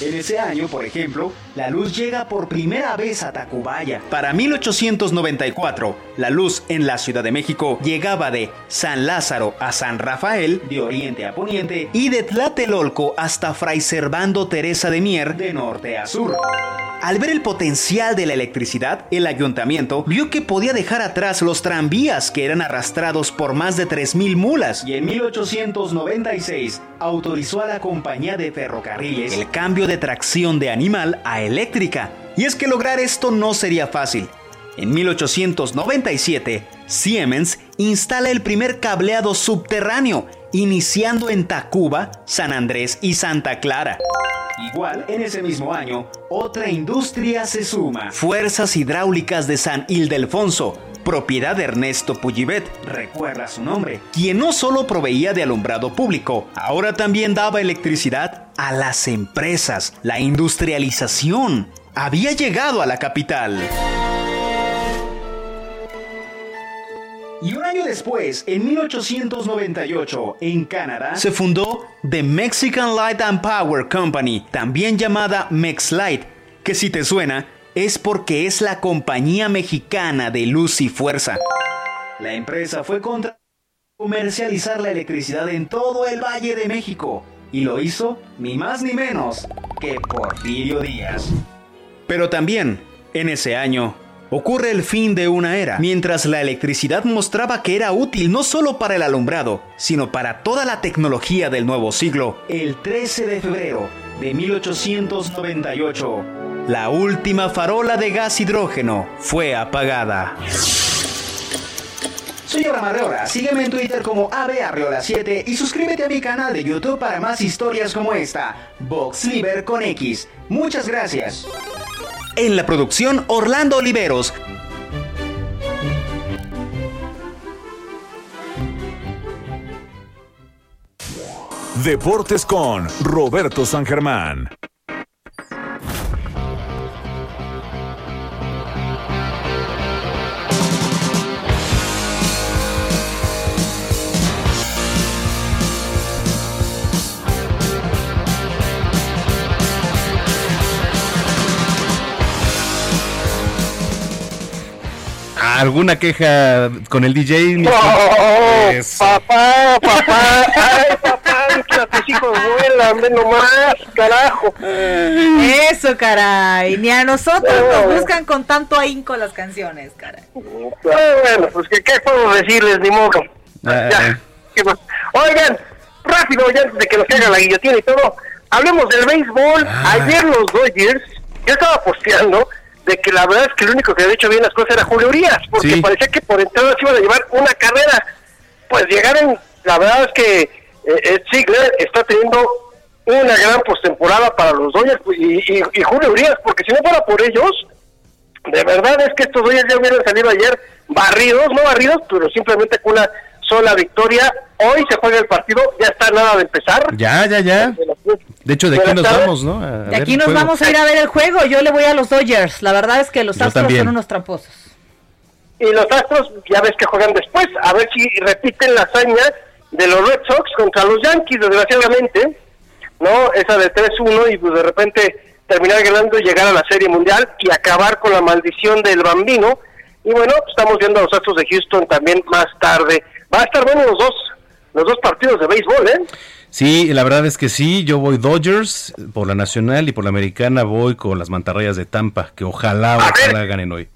En ese año, por ejemplo, la luz llega por primera vez a Tacubaya. Para 1894, la luz en la Ciudad de México llegaba de San Lázaro a San Rafael, de oriente a poniente, y de Tlatelolco hasta Fray Servando Teresa de Mier, de norte a sur. Al ver el potencial de la electricidad, el ayuntamiento vio que podía dejar atrás los tranvías que eran arrastrados por más de 3.000 mulas y en 1896 autorizó a la compañía de ferrocarriles el cambio de tracción de animal a eléctrica. Y es que lograr esto no sería fácil. En 1897, Siemens instala el primer cableado subterráneo, iniciando en Tacuba, San Andrés y Santa Clara. Igual, en ese mismo año, otra industria se suma. Fuerzas Hidráulicas de San Ildefonso, propiedad de Ernesto Pujibet, recuerda su nombre, quien no solo proveía de alumbrado público, ahora también daba electricidad a las empresas. La industrialización había llegado a la capital. Y un año después, en 1898, en Canadá, se fundó The Mexican Light and Power Company, también llamada MexLight, que si te suena, es porque es la compañía mexicana de luz y fuerza. La empresa fue contra comercializar la electricidad en todo el Valle de México, y lo hizo ni más ni menos que Porfirio Díaz. Pero también, en ese año, ocurre el fin de una era, mientras la electricidad mostraba que era útil no solo para el alumbrado, sino para toda la tecnología del nuevo siglo. El 13 de febrero de 1898, la última farola de gas hidrógeno fue apagada. Soy Abraham Arreola, sígueme en Twitter como ABArreola7 y suscríbete a mi canal de YouTube para más historias como esta, Box Liber con X. Muchas gracias. En la producción, Orlando Oliveros. Deportes con Roberto San Germán. ¿Alguna queja con el DJ? mi- ¡Oh, Eso. papá, papá! ¡Ay, papá! Tus hijos vuelan, ven nomás, carajo. Eso, caray. Ni a nosotros nos buscan con tanto ahínco las canciones, caray. Ah, bueno, pues que qué puedo decirles, ni modo. Ah, ¿Qué más? Oigan, rápido, ya antes de que nos caiga la guillotina y todo, hablemos del béisbol. Ayer los Dodgers, yo estaba posteando de que la verdad es que el único que había hecho bien las cosas era Julio Urias, porque Sí. parecía que por entrada se iban a llevar una carrera. Pues llegaron, la verdad es que eh, eh, Ziegler está teniendo una gran postemporada para los Dodgers y, y- y Julio Urias, porque si no fuera por ellos, de verdad es que estos Dodgers ya hubieran salido ayer barridos, no barridos, pero simplemente con una sola victoria. Hoy se juega el partido, ya está nada de empezar. Ya, ya, ya. De hecho, de aquí nos vamos, ¿no? A De aquí nos juego. vamos a ir a ver el juego. Yo le voy a los Dodgers. La verdad es que los Yo Astros también. son unos tramposos. Y los Astros, ya ves que juegan después, a ver si repiten la hazaña de los Red Sox contra los Yankees, desgraciadamente, ¿no? Esa de 3-1 y pues de repente terminar ganando y llegar a la Serie Mundial y acabar con la maldición del bambino. Y bueno, pues, estamos viendo a los Astros de Houston también más tarde. Va a estar bueno los dos, los dos partidos de béisbol, ¿eh? Sí, la verdad es que sí, yo voy Dodgers por la nacional y por la americana voy con las mantarrayas de Tampa, que ojalá, ojalá ganen hoy.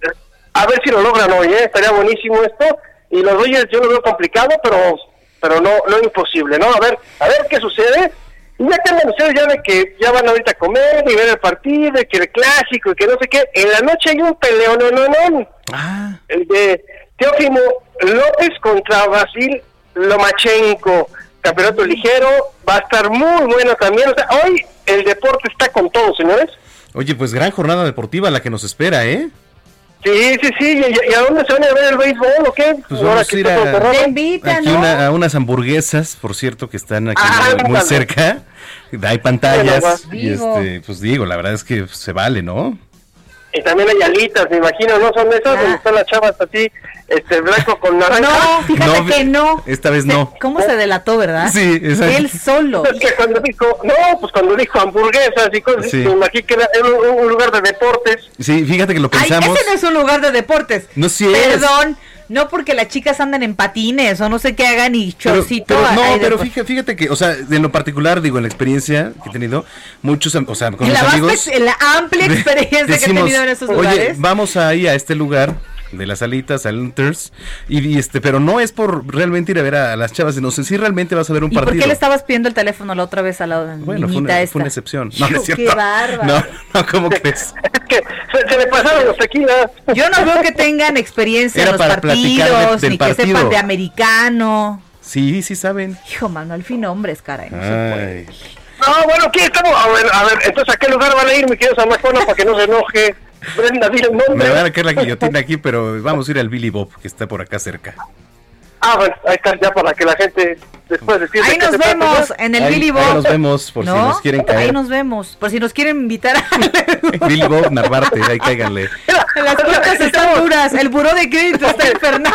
A ver si lo logran hoy, ¿eh? Estaría buenísimo esto. Y los Dodgers yo lo veo complicado, pero pero no no imposible, ¿no? A ver, a ver qué sucede. Y ya que ustedes ya de que ya van ahorita a comer y ver el partido, y que el clásico y que no sé qué, en la noche hay un peleo, no, no, no. El de Teófimo López contra Brasil Lomachenko, campeonato ligero, va a estar muy bueno también. O sea, hoy el deporte está con todo, señores. Oye, pues gran jornada deportiva la que nos espera, ¿eh? Sí, sí, sí. ¿Y, y a dónde se van a ver el béisbol o qué? Pues Ahora vamos que a ir está todo cerrado. a, aquí una- a unas hamburguesas, por cierto, que están aquí Ah, muy- cerca. Hay pantallas. Y este, pues digo, la verdad es que se vale, ¿no? Y también hay alitas, me imagino, ¿no? Son esas donde están las chavas así, este, blanco con naranja. No, fíjate No, que no. Esta vez no. ¿Cómo se delató, verdad? Sí, exacto. Él solo. Es que cuando dijo, no, pues cuando dijo hamburguesas y cosas, Sí. me imagino que era, un, un lugar de deportes. Sí, fíjate que lo Ay, pensamos. ese no es un lugar de deportes. No, sí es. Perdón, no porque las chicas andan en patines o no sé qué hagan y chorcito. pero no, pero fíjate, fíjate que, o sea, en lo particular, digo, en la experiencia que he tenido, muchos, o sea, con en mis la, amigos. en la amplia experiencia que he tenido en esos Oye, lugares. vamos ahí a este lugar de las alitas, al Hunters, y, y este, pero no es por realmente ir a ver a, las chavas, sino si realmente vas a ver un ¿Y por partido. qué le estabas pidiendo el teléfono la otra vez a la Bueno, fue una, esta? fue una excepción. No, no es cierto. qué bárbaro. No, no, ¿cómo crees? Se, se le pasaron los tequilas. Yo no veo que tengan experiencia Era en los de- partidos, del ni que partido. sepan de americano. Sí, sí saben. Hijo, mano, al fin hombres, caray. no se Ay. No, bueno, ¿qué estamos? A ver, a ver, entonces, ¿a qué lugar van a ir, mi querido Zamacona, para que no se enoje? Brenda, dile el nombre. Me van a caer la guillotina aquí, pero vamos a ir al Billy Bob, que está por acá cerca. Ah, bueno, ahí está, ya para que la gente después decir de Ahí nos vemos ¿no? en el Ahí- Billy ahí Bob. nos vemos, por si ¿No? nos quieren caer. Ahí nos vemos. Por si nos quieren invitar a Billy Bob Narvarte, ahí cáiganle. Las cuentas están duras. El buró de crédito está infernal.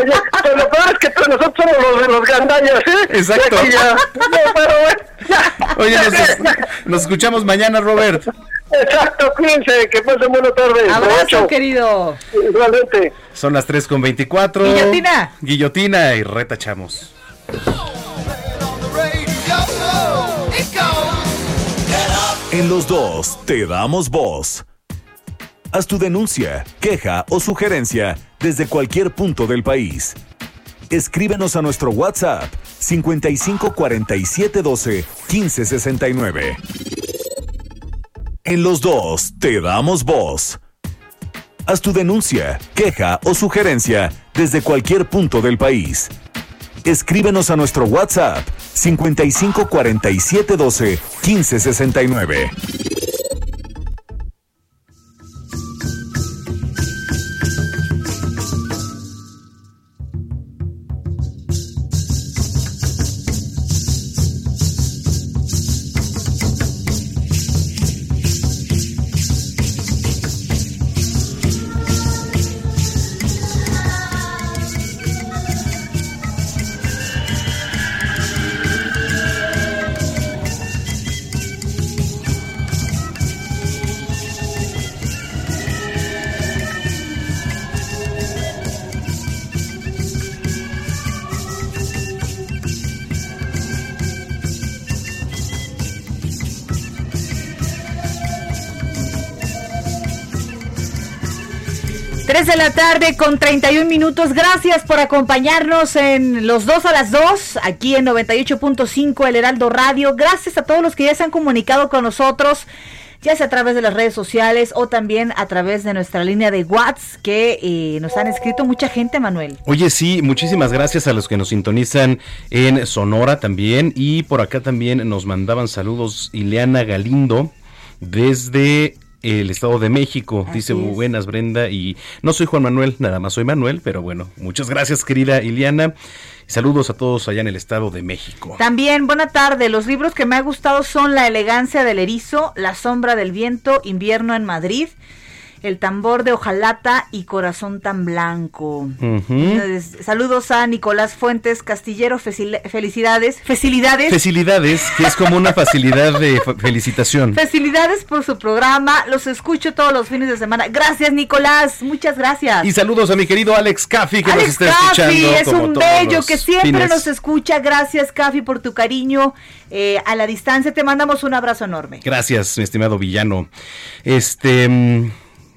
Oye, pero lo peor es que todos nosotros somos los de los gandallas, ¿eh? Exacto. Ya- no, pero bueno, ya. Oye, nos, nos escuchamos mañana, Robert. Exacto, cuídense, que pasen buena tarde. Abrazo, querido. Igualmente. Son las 3 con 24. Guillotina. Guillotina y retachamos. En los dos te damos voz. Haz tu denuncia, queja o sugerencia desde cualquier punto del país. Escríbenos a nuestro WhatsApp 55 47 12 15 69. En los dos te damos voz. Haz tu denuncia, queja o sugerencia desde cualquier punto del país. Escríbenos a nuestro WhatsApp 55 47 12 15 69. Tres de la tarde con 31 minutos. Gracias por acompañarnos en los dos a las dos, aquí en 98.5 El Heraldo Radio. Gracias a todos los que ya se han comunicado con nosotros, ya sea a través de las redes sociales o también a través de nuestra línea de WhatsApp, que eh, nos han escrito mucha gente, Manuel. Oye, sí, muchísimas gracias a los que nos sintonizan en Sonora también. Y por acá también nos mandaban saludos Ileana Galindo desde el Estado de México. Dice es. buenas Brenda y no soy Juan Manuel, nada más soy Manuel, pero bueno, muchas gracias querida Ileana. Saludos a todos allá en el Estado de México. También, buena tarde. Los libros que me ha gustado son La elegancia del erizo, La sombra del viento, Invierno en Madrid, El tambor de hojalata y Corazón tan blanco. Entonces, Saludos a Nicolás Fuentes Castillero, felicidades, facilidades. Facilidades, que es como una facilidad de fe- felicitación. Felicidades por su programa, los escucho todos los fines de semana. Gracias Nicolás, muchas gracias. Y saludos a mi querido Alex Caffi que nos Alex está Caffi escuchando. es como un bello que siempre fines. nos escucha. Gracias Caffi por tu cariño eh, a la distancia. Te mandamos un abrazo enorme. Gracias, mi estimado villano. Este.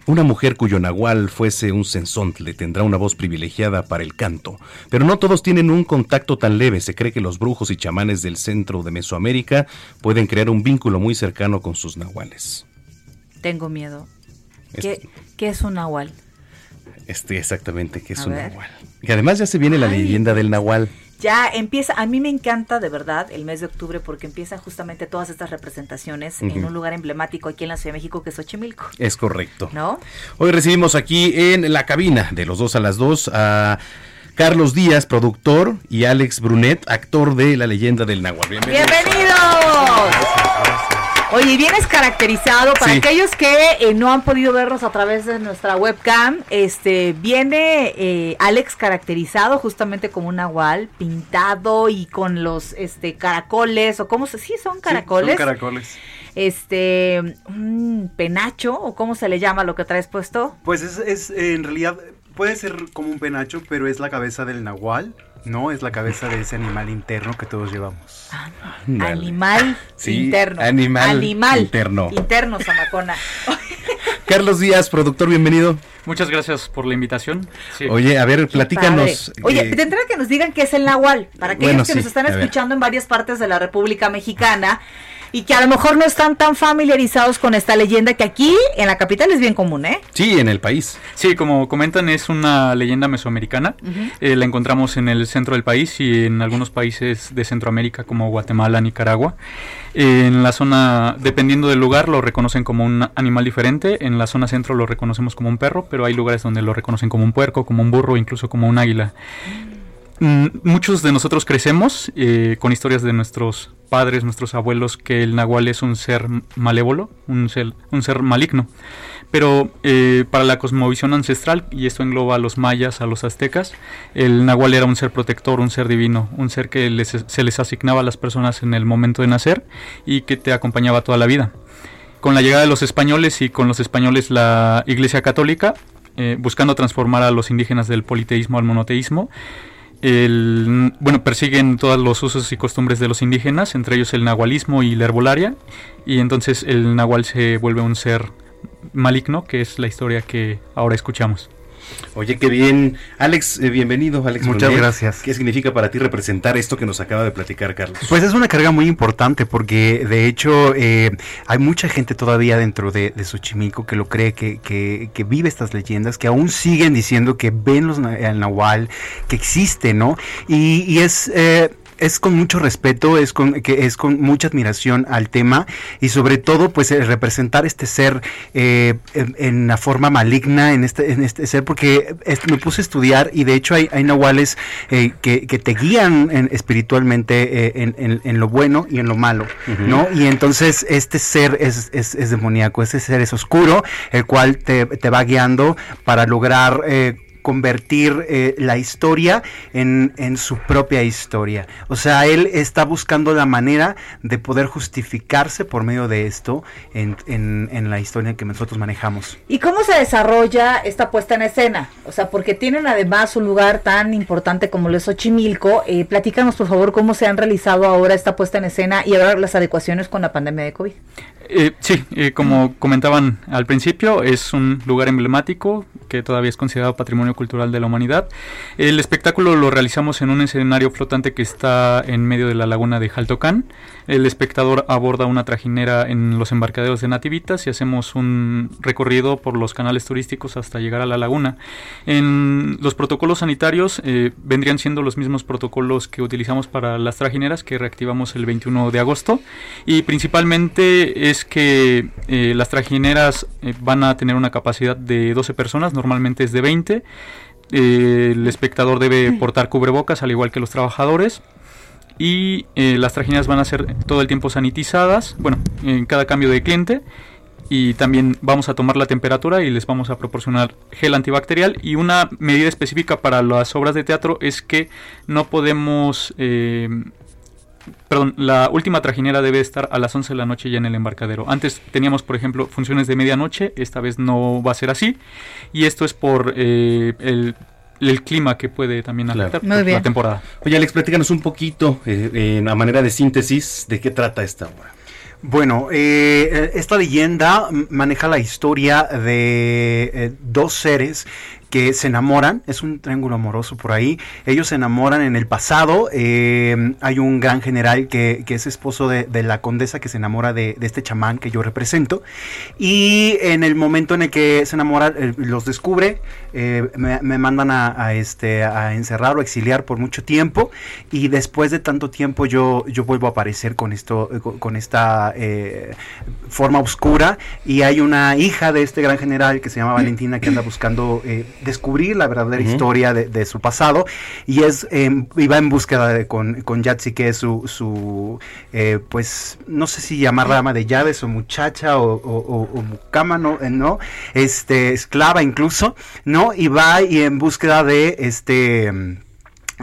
Una mujer cuyo nahual fuese un sensontle tendrá una voz privilegiada para el canto, pero no todos tienen un contacto tan leve. Se cree que los brujos y chamanes del centro de Mesoamérica pueden crear un vínculo muy cercano con sus nahuales. Tengo miedo. ¿Qué, qué es un nahual? Este, exactamente, que es A un ver. nahual. Y además ya se viene la leyenda del nahual. Ya empieza, a mí me encanta de verdad el mes de octubre porque empiezan justamente todas estas representaciones en un lugar emblemático aquí en la Ciudad de México que es Xochimilco. Es correcto. ¿No? Hoy recibimos aquí en la cabina de los dos a las dos a Carlos Díaz, productor, y Alex Brunet, actor de La leyenda del Nahual. Bienvenidos. ¡Bienvenidos! Oye, vienes caracterizado para Sí. aquellos que eh, no han podido vernos a través de nuestra webcam. Este viene eh, Alex caracterizado justamente como un nahual, pintado y con los este caracoles o cómo se sí son caracoles. Son caracoles. Este un penacho o cómo se le llama lo que traes puesto. Pues es, es, en realidad puede ser como un penacho, pero es la cabeza del nahual, ¿no? Es la cabeza de ese animal interno que todos llevamos. Animal Sí, interno. animal Animal interno. Interno, Samacona. Carlos Díaz, productor, bienvenido. Muchas gracias por la invitación. Sí. Oye, a ver, platícanos. Padre. Oye, eh, de entrada que nos digan qué es el nahual, para aquellos Bueno, que sí, nos están escuchando en varias partes de la República Mexicana y que a lo mejor no están tan familiarizados con esta leyenda que aquí en la capital es bien común, ¿eh? Sí, en el país. Sí, como comentan, es una leyenda mesoamericana. Eh, la encontramos en el centro del país y en algunos países de Centroamérica como Guatemala, Nicaragua. Eh, en la zona, dependiendo del lugar, lo reconocen como un animal diferente. En la zona centro lo reconocemos como un perro, pero hay lugares donde lo reconocen como un puerco, como un burro, incluso como un águila. Mm, Muchos de nosotros crecemos eh, con historias de nuestros padres, nuestros abuelos, que el nahual es un ser malévolo, un ser, un ser maligno. Pero eh, para la cosmovisión ancestral, y esto engloba a los mayas, a los aztecas, el nahual era un ser protector, un ser divino, un ser que les- se les asignaba a las personas en el momento de nacer y que te acompañaba toda la vida. Con la llegada de los españoles y con los españoles la Iglesia Católica, eh, buscando transformar a los indígenas del politeísmo al monoteísmo, el, bueno, persiguen todos los usos y costumbres de los indígenas, entre ellos el nahualismo y la herbolaria, y entonces el nahual se vuelve un ser maligno, que es la historia que ahora escuchamos. Oye, qué bien. Alex, eh, bienvenido, Alex. Muchas Brunet. gracias. ¿Qué significa para ti representar esto que nos acaba de platicar, Carlos? Pues es una carga muy importante porque de hecho eh, hay mucha gente todavía dentro de, de Xochimilco que lo cree, que, que, que vive estas leyendas, que aún siguen diciendo que ven los, al Nahual, que existe, ¿no? Y, y es... eh, es con mucho respeto, es con que es con mucha admiración al tema y sobre todo pues representar este ser eh, en, en una forma maligna en este en este ser porque me puse a estudiar y de hecho hay, hay nahuales eh, que, que te guían en- espiritualmente eh, en, en- lo bueno y en lo malo. ¿no? Y entonces este ser es, es, es demoníaco, este ser es oscuro, el cual te, te va guiando para lograr eh, convertir eh, la historia en, en su propia historia. O sea, él está buscando la manera de poder justificarse por medio de esto en, en- la historia que nosotros manejamos. ¿Y cómo se desarrolla esta puesta en escena? O sea, porque tienen además un lugar tan importante como lo es Xochimilco. Eh, platícanos, por favor, cómo se han realizado ahora esta puesta en escena y ahora las adecuaciones con la pandemia de COVID. Eh, sí, eh, como comentaban al principio, es un lugar emblemático que todavía es considerado patrimonio cultural de la humanidad. El espectáculo lo realizamos en un escenario flotante que está en medio de la laguna de Jaltocán. El espectador aborda una trajinera en los embarcaderos de Nativitas y hacemos un recorrido por los canales turísticos hasta llegar a la laguna. En los protocolos sanitarios eh, vendrían siendo los mismos protocolos que utilizamos para las trajineras que reactivamos el 21 de agosto y principalmente es que eh, las trajineras eh, van a tener una capacidad de 12 personas, normalmente es de 20. Eh, el espectador debe portar cubrebocas al igual que los trabajadores. Y las trajineras van a ser todo el tiempo sanitizadas, bueno, en cada cambio de cliente. Y también vamos a tomar la temperatura y les vamos a proporcionar gel antibacterial. Y una medida específica para las obras de teatro es que no podemos perdón, la última trajinera debe estar a las 11 de la noche ya en el embarcadero. Antes teníamos, por ejemplo, funciones de medianoche, esta vez no va a ser así. Y esto es por eh, el, el clima que puede también afectar Muy por bien. la temporada. Oye, Alex, platícanos un poquito, eh, en a manera de síntesis, de qué trata esta obra. Bueno, eh, esta leyenda maneja la historia de eh, dos seres que se enamoran, es un triángulo amoroso por ahí, ellos se enamoran en el pasado, eh, hay un gran general que, que es esposo de, de la condesa que se enamora de, de este chamán que yo represento, y en el momento en el que se enamoran, eh, los descubre, eh, me, me mandan a, a, este, a encerrar o exiliar por mucho tiempo, y después de tanto tiempo yo, yo vuelvo a aparecer con, esto, con, con esta forma oscura, y hay una hija de este gran general que se llama Valentina que anda buscando descubrir la verdadera historia de, de su pasado y es eh, y va en búsqueda de, con, con Yatsi que es su, su eh, pues no sé si llamarla ama de llaves o muchacha o, o, o- o mucama no, eh, no este esclava incluso no y va y en búsqueda de este mm,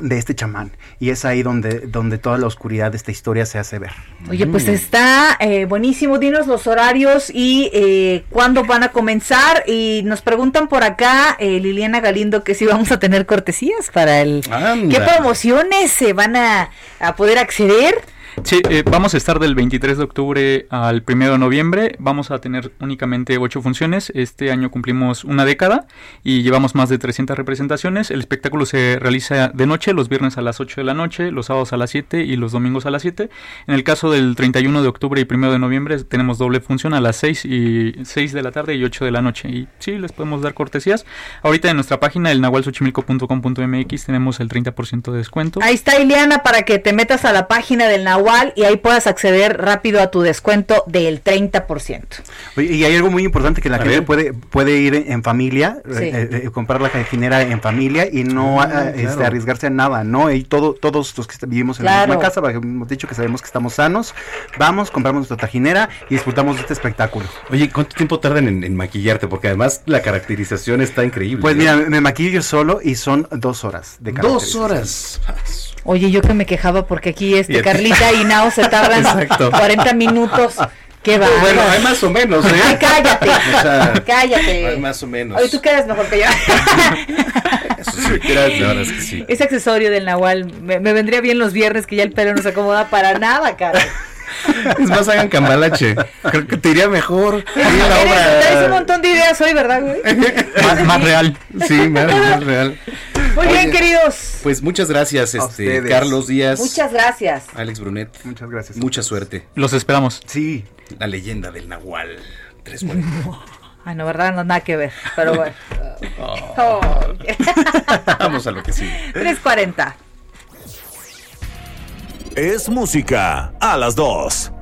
de este chamán y es ahí donde donde toda la oscuridad de esta historia se hace ver Oye, pues está eh, buenísimo. Dinos los horarios y eh, cuándo van a comenzar. Y nos preguntan por acá, eh, Liliana Galindo, que si vamos a tener cortesías para el... ¿Qué promociones se van a, a poder acceder? Sí, eh, vamos a estar del 23 de octubre al 1 de noviembre. Vamos a tener únicamente 8 funciones. Este año cumplimos una década y llevamos más de 300 representaciones. El espectáculo se realiza de noche, los viernes a las 8 de la noche, los sábados a las 7 y los domingos a las 7. En el caso del 31 de octubre y 1 de noviembre tenemos doble función a las 6 y 6 de la tarde y 8 de la noche. Y sí, les podemos dar cortesías. Ahorita en nuestra página, el nahualsochimilco.com.mx, tenemos el 30% de descuento. Ahí está Ileana para que te metas a la página del Nahual y ahí puedas acceder rápido a tu descuento del 30%. Oye, y hay algo muy importante que la gente puede puede ir en, familia, Sí. eh, eh, comprar la cajinera en familia y no Ah, ah, este, arriesgarse a nada, ¿no? Y todo, todos los que vivimos en Claro. la misma casa, porque hemos dicho que sabemos que estamos sanos, vamos, compramos nuestra tajinera y disfrutamos de este espectáculo. Oye, ¿cuánto tiempo tardan en, en maquillarte? Porque además la caracterización está increíble. Pues ¿no? mira, me maquillo yo solo y son dos horas de Dos caracterización. horas. Oye, yo que me quejaba porque aquí este Y Carlita y Nao se tardan Exacto. 40 minutos. Qué va. Bueno, hay más o menos, ¿eh? Ay, cállate. O sea, cállate. hay más o menos. Oye, tú quedas mejor que yo. Eso sí, gracias, que sí. Ese accesorio del Nahual me, me vendría bien los viernes que ya el pelo no se acomoda para nada, cara. Es más, hagan cambalache. Creo que te iría mejor. Sí, la Eres- Traes un obra. montón de ideas hoy, ¿verdad, güey? Más, más real. Sí, más, más real. Muy bien, queridos. Pues muchas gracias, este. Carlos Díaz. Muchas gracias. Alex Brunet. Muchas gracias. Mucha suerte. Los esperamos. Sí. La leyenda del Nahual. 340. Ay, no, ¿verdad? No, nada que ver. Pero bueno. Oh. Vamos a lo que sigue. 340. Es música a las 2.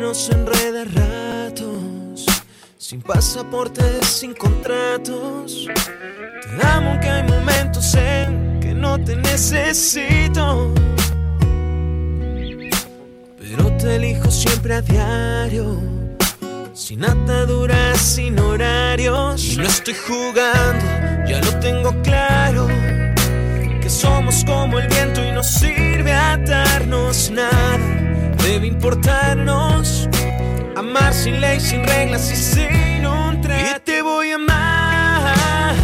Nos enreda ratos, sin pasaportes, sin contratos. Te amo aunque hay momentos en que no te necesito. Pero te elijo siempre a diario. Sin ataduras, sin horarios. Y no estoy jugando, ya lo tengo claro. Que somos como el viento y no sirve atarnos nada. Debe importarnos. Amar sin ley, sin reglas y sin un trato. Y te voy a amar.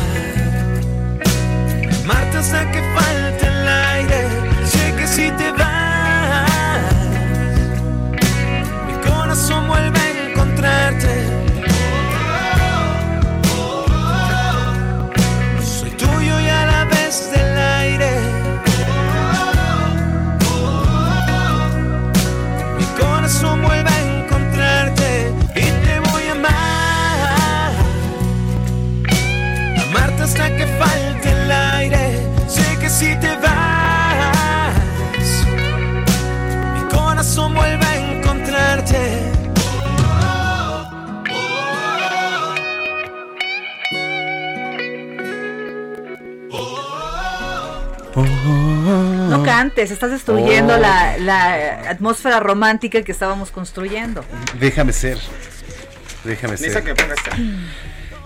Amarte hasta que falte si te vas, mi corazón vuelve a encontrarte. No cantes, estás destruyendo Oh. la, la atmósfera romántica que estábamos construyendo. Déjame ser. Déjame ser. que.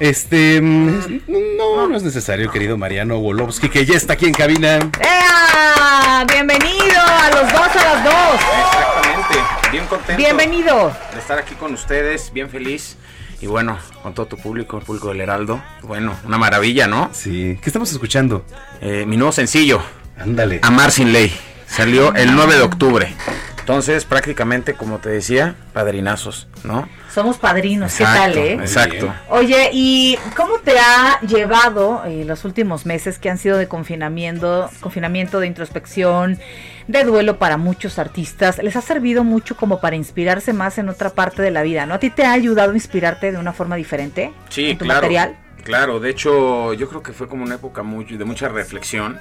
Este. mm, No, no es necesario, querido Mariano Wolowski, que ya está aquí en cabina. ¡Ea! Bienvenido a los dos a las dos. Exactamente. Bien contento. Bienvenido. De estar aquí con ustedes, bien feliz. Y bueno, con todo tu público, el público del Heraldo. Bueno, una maravilla, ¿no? Sí. ¿Qué estamos escuchando? Eh, mi nuevo sencillo. Ándale. Amar sin ley. Salió el 9 de octubre. Entonces, prácticamente, como te decía, padrinazos, ¿no? Somos padrinos, ¿qué tal, eh? Exacto. Oye, ¿y cómo te ha llevado eh, los últimos meses que han sido de confinamiento, confinamiento de introspección, de duelo para muchos artistas? ¿Les ha servido mucho como para inspirarse más en otra parte de la vida, no? ¿A ti te ha ayudado a inspirarte de una forma diferente? Sí, en tu claro. material? Claro, de hecho, yo creo que fue como una época muy, de mucha reflexión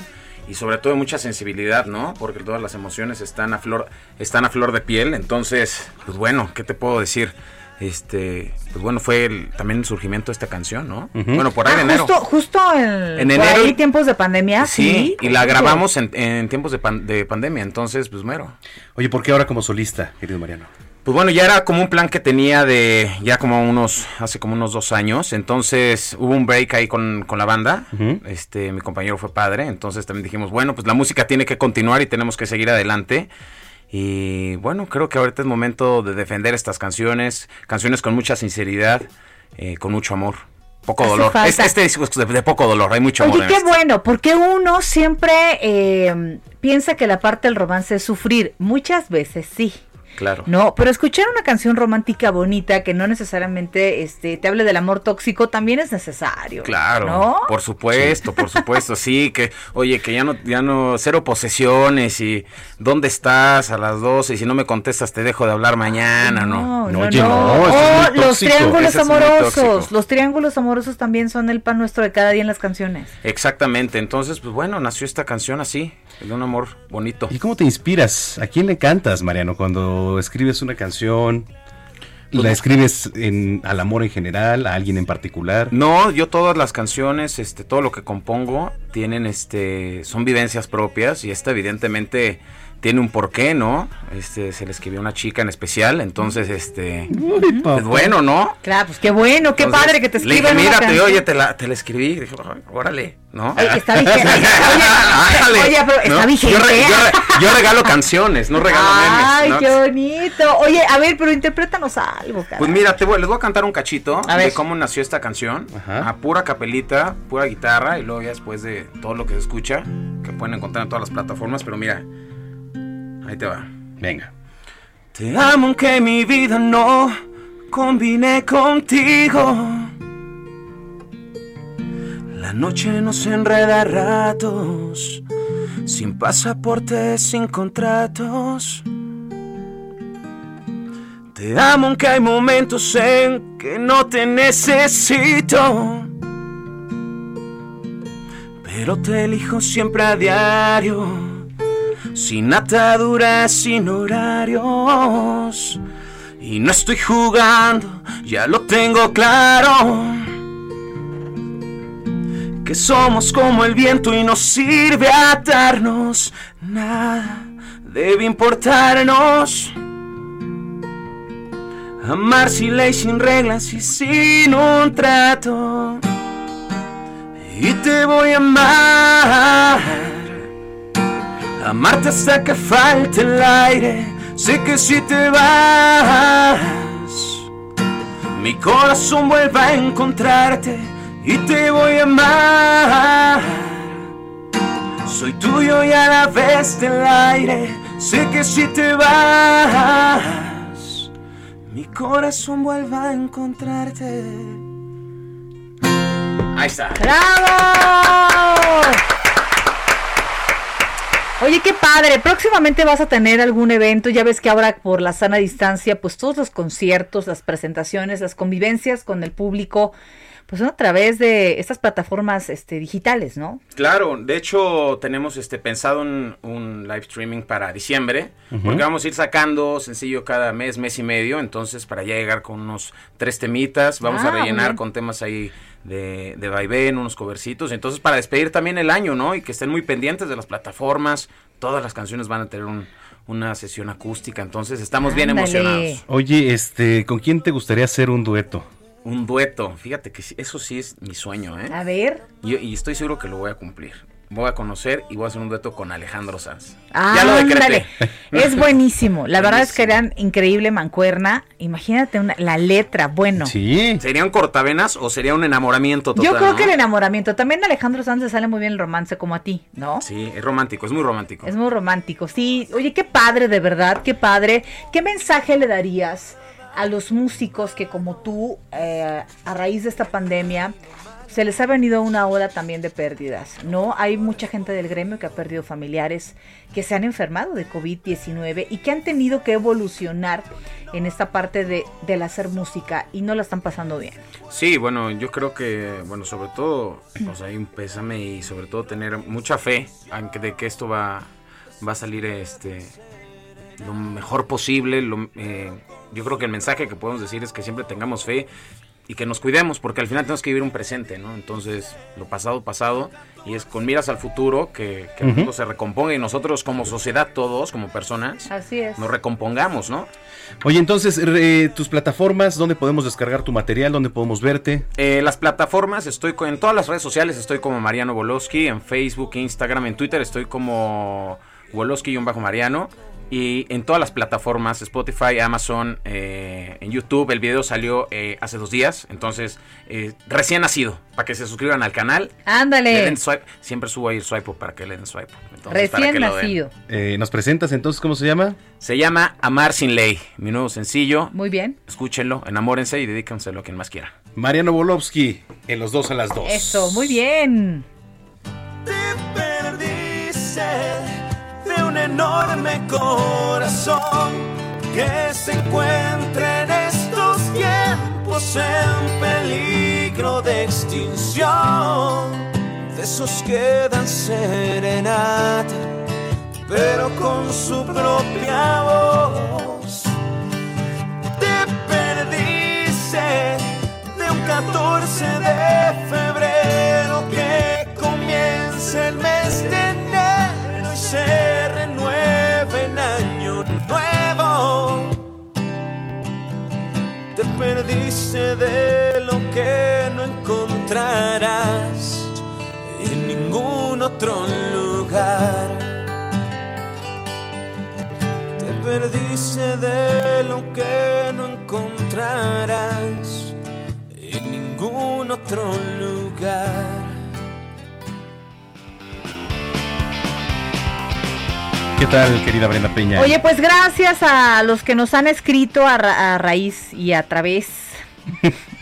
y sobre todo de mucha sensibilidad, ¿no? Porque todas las emociones están a flor, están a flor de piel. Entonces, pues bueno, ¿qué te puedo decir? Este, pues bueno, fue el- también el surgimiento de esta canción, ¿no? Bueno, por ahí Ah, de enero. Justo, justo en, En por enero- ahí tiempos de pandemia, sí. Sí, y la grabamos en, en tiempos de, pan- de pandemia, entonces, pues mero. Oye, ¿por qué ahora como solista, querido Mariano? Pues bueno, ya era como un plan que tenía de ya como unos, hace como unos dos años, entonces hubo un break ahí con, con la banda, este, mi compañero fue padre, entonces también dijimos, bueno, pues la música tiene que continuar y tenemos que seguir adelante. Y bueno, creo que ahorita es momento de defender estas canciones, canciones con mucha sinceridad, eh, con mucho amor, poco Hace dolor. falta. Este, este disco es de, de poco dolor, hay mucho amor Oye, qué este. bueno, porque uno siempre eh, piensa que la parte del romance es sufrir. Muchas veces sí. Claro. No, pero escuchar una canción romántica bonita que no necesariamente este, te hable del amor tóxico también es necesario. Claro, ¿No? por supuesto, por supuesto, sí, que, oye, que ya no, ya no, cero posesiones y dónde estás a las 12 y si no me contestas te dejo de hablar mañana, ¿no? No, no. O los triángulos Ese amorosos. Los triángulos amorosos también son el pan nuestro de cada día en las canciones. Exactamente, entonces, pues bueno, nació esta canción así, de un amor bonito. ¿Y cómo te inspiras? ¿A quién le cantas, Mariano, cuando escribes una canción? Pues ¿La escribes en, al amor en general, a alguien en particular? No, yo todas las canciones, este, todo lo que compongo, tienen, este, son vivencias propias y esta evidentemente tiene un porqué, ¿no? Este, se le escribió a una chica en especial, entonces, este, pues bueno, ¿no? Claro, pues qué bueno, qué Entonces, padre que te Le dije, escriban mírate, canción. oye, te la, te la escribí. Dije, "Ay, órale, ¿no? Oye, está vigente. Oye, pero está ¿no? vigente. Yo, re- yo re- yo regalo canciones, no regalo Ay, memes. qué ¿no? bonito. Oye, a ver, pero interprétanos algo, cara. Pues mira, te voy, les voy a cantar un cachito A de ver. cómo nació esta canción. A pura capelita, pura guitarra y luego ya después de todo lo que se escucha, que pueden encontrar en todas las plataformas, pero mira, ahí te va. Venga. Te amo aunque mi vida no combine contigo. La noche nos enreda ratos, sin pasaporte, sin contratos. Te amo aunque hay momentos en que no te necesito. Pero te elijo siempre a diario, sin ataduras, sin horarios. Y no estoy jugando, ya lo tengo claro. Que somos como el viento y nos sirve atarnos. Nada debe importarnos. Amar sin ley, sin reglas y sin un trato. Y te voy a amar. Amarte hasta que falte el aire. Sé que si te vas, mi corazón vuelve a encontrarte y te voy a amar. Soy tuyo y a la vez del aire. Sé que si te vas, mi corazón vuelve a encontrarte. Ahí está. ¡Bravo! Oye, qué padre. Próximamente vas a tener algún evento. Ya ves que ahora por la sana distancia, pues todos los conciertos, las presentaciones, las convivencias con el público, pues son a través de estas plataformas este, digitales, ¿no? Claro, de hecho tenemos este pensado un, un live streaming para diciembre, porque vamos a ir sacando sencillo cada mes, mes y medio, entonces para ya llegar con unos tres temitas, vamos Ah, a muy rellenar con temas ahí de, de vaivén, unos covercitos, entonces para despedir también el año, ¿no? Y que estén muy pendientes de las plataformas, todas las canciones van a tener un- una sesión acústica, entonces estamos bien emocionados. Oye, este, ¿con quién te gustaría hacer un dueto? Un dueto, fíjate que eso sí es mi sueño, ¿eh? A ver. Y, y estoy seguro que lo voy a cumplir. voy a conocer y voy a hacer un dueto con Alejandro Sanz. ya lo decreté. Es buenísimo. La verdad es que eran increíble mancuerna. Imagínate una- la letra, bueno. Sí. ¿Sería un cortavenas o sería un enamoramiento total? Yo creo no? que el enamoramiento. También a Alejandro Sanz le sale muy bien el romance como a ti, ¿no? Sí, es romántico, es muy romántico. Es muy romántico, sí. Oye, qué padre, de verdad, qué padre. ¿Qué mensaje le darías a los músicos que como tú, eh, a raíz de esta pandemia, se les ha venido una ola también de pérdidas, ¿no? Hay mucha gente del gremio que ha perdido familiares, que se han enfermado de COVID-19 y que han tenido que evolucionar en esta parte de, del hacer música y no la están pasando bien. Sí, bueno, yo creo que, bueno, sobre todo, o sea, hay un pésame y sobre todo tener mucha fe aunque de que esto va, va a salir este lo mejor posible. lo- eh, yo creo que el mensaje que podemos decir es que siempre tengamos fe y que nos cuidemos, porque al final tenemos que vivir un presente, ¿no? Entonces, lo pasado, pasado, y es con miras al futuro que, que el mundo se recomponga y nosotros como sociedad, todos, como personas, Así es. nos recompongamos, ¿no? Oye, entonces, re- tus plataformas, ¿dónde podemos descargar tu material? ¿Dónde podemos verte? Eh, las plataformas, estoy co- en todas las redes sociales, estoy como Mariano Wolowski, en Facebook, Instagram, en Twitter estoy como Wolowski-Mariano. Y en todas las plataformas, Spotify, Amazon, eh, en YouTube, el video salió eh, hace dos días, entonces eh, recién nacido, para que se suscriban al canal. Ándale. Le den swipe, siempre subo ahí el swipe para que le den swipe. entonces, para Recién que nacido. Eh, ¿Nos presentas entonces cómo se llama? Se llama Amar sin ley, mi nuevo sencillo. Muy bien. Escúchenlo, enamórense y dedíquenselo a quien más quiera. Mariano Bolovsky, en los dos a las dos. Eso, muy bien. perdiste de enorme corazón que se encuentra en estos tiempos en peligro de extinción. De esos que dan serenata, pero con su propia voz. Te perdiste de un 14 de febrero que comienza el mes de enero y se perdiste de lo que no encontrarás en ningún otro lugar. Te perdiste de lo que no encontrarás en ningún otro lugar. ¿Qué tal, querida Brenda Peña? Oye, pues gracias a los que nos han escrito a, a raíz y a través.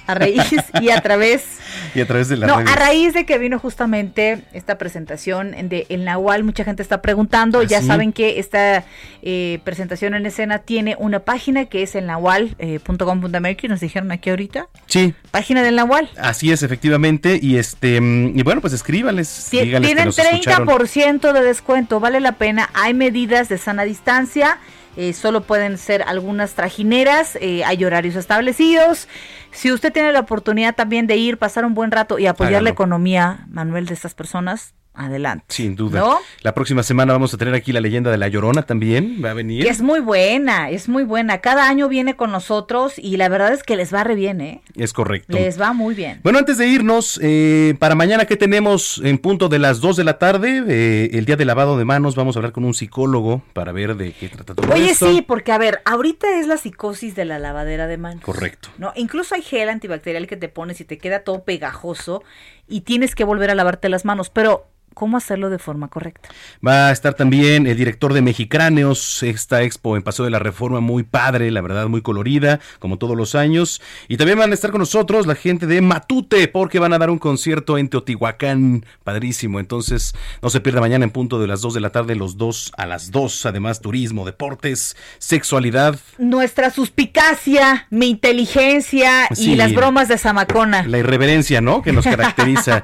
A raíz y a través. Y a través de la No, a raíz de que vino justamente esta presentación de El Nahual, mucha gente está preguntando. ¿Ah, ya sí? saben que esta eh, presentación en escena tiene una página que es el nahual.com.mx, nos dijeron aquí ahorita. Sí, Página del Nahual. así es, efectivamente. Y este mm, y bueno, pues escríbanles. Ti- díganles que Tienen nos escucharon. 30% de descuento, vale la pena. Hay medidas de sana distancia, eh, solo pueden ser algunas trajineras, eh, hay horarios establecidos. Si usted tiene la oportunidad también de ir, pasar un buen rato y apoyar la economía, Manuel, de estas personas, adelante. Sin duda. ¿No? La próxima semana vamos a tener aquí la leyenda de la Llorona también. Va a venir. Que es muy buena, es muy buena. Cada año viene con nosotros y la verdad es que les va re bien, ¿eh? Es correcto. Les va muy bien. Bueno, antes de irnos, eh, para mañana que tenemos en punto de las 2 de la tarde, eh, el día de lavado de manos, vamos a hablar con un psicólogo para ver de qué trata todo Oye, esto. sí, porque a ver, ahorita es la psicosis de la lavadera de manos. Correcto. No, incluso hay gel antibacterial que te pones y te queda todo pegajoso y tienes que volver a lavarte las manos, pero ¿cómo hacerlo de forma correcta? Va a estar también el director de Mexicráneos, esta expo en Paseo de la Reforma, muy padre, la verdad, muy colorida, como todos los años. Y también van a estar con nosotros la gente de Matute, porque van a dar un concierto en Teotihuacán, padrísimo. Entonces, no se pierda mañana en punto de las 2 de la tarde, los dos a las 2. Además, turismo, deportes, sexualidad, Nuestra suspicacia, mi inteligencia y Sí. las bromas de Zamacona. la irreverencia, ¿no? Que nos caracteriza.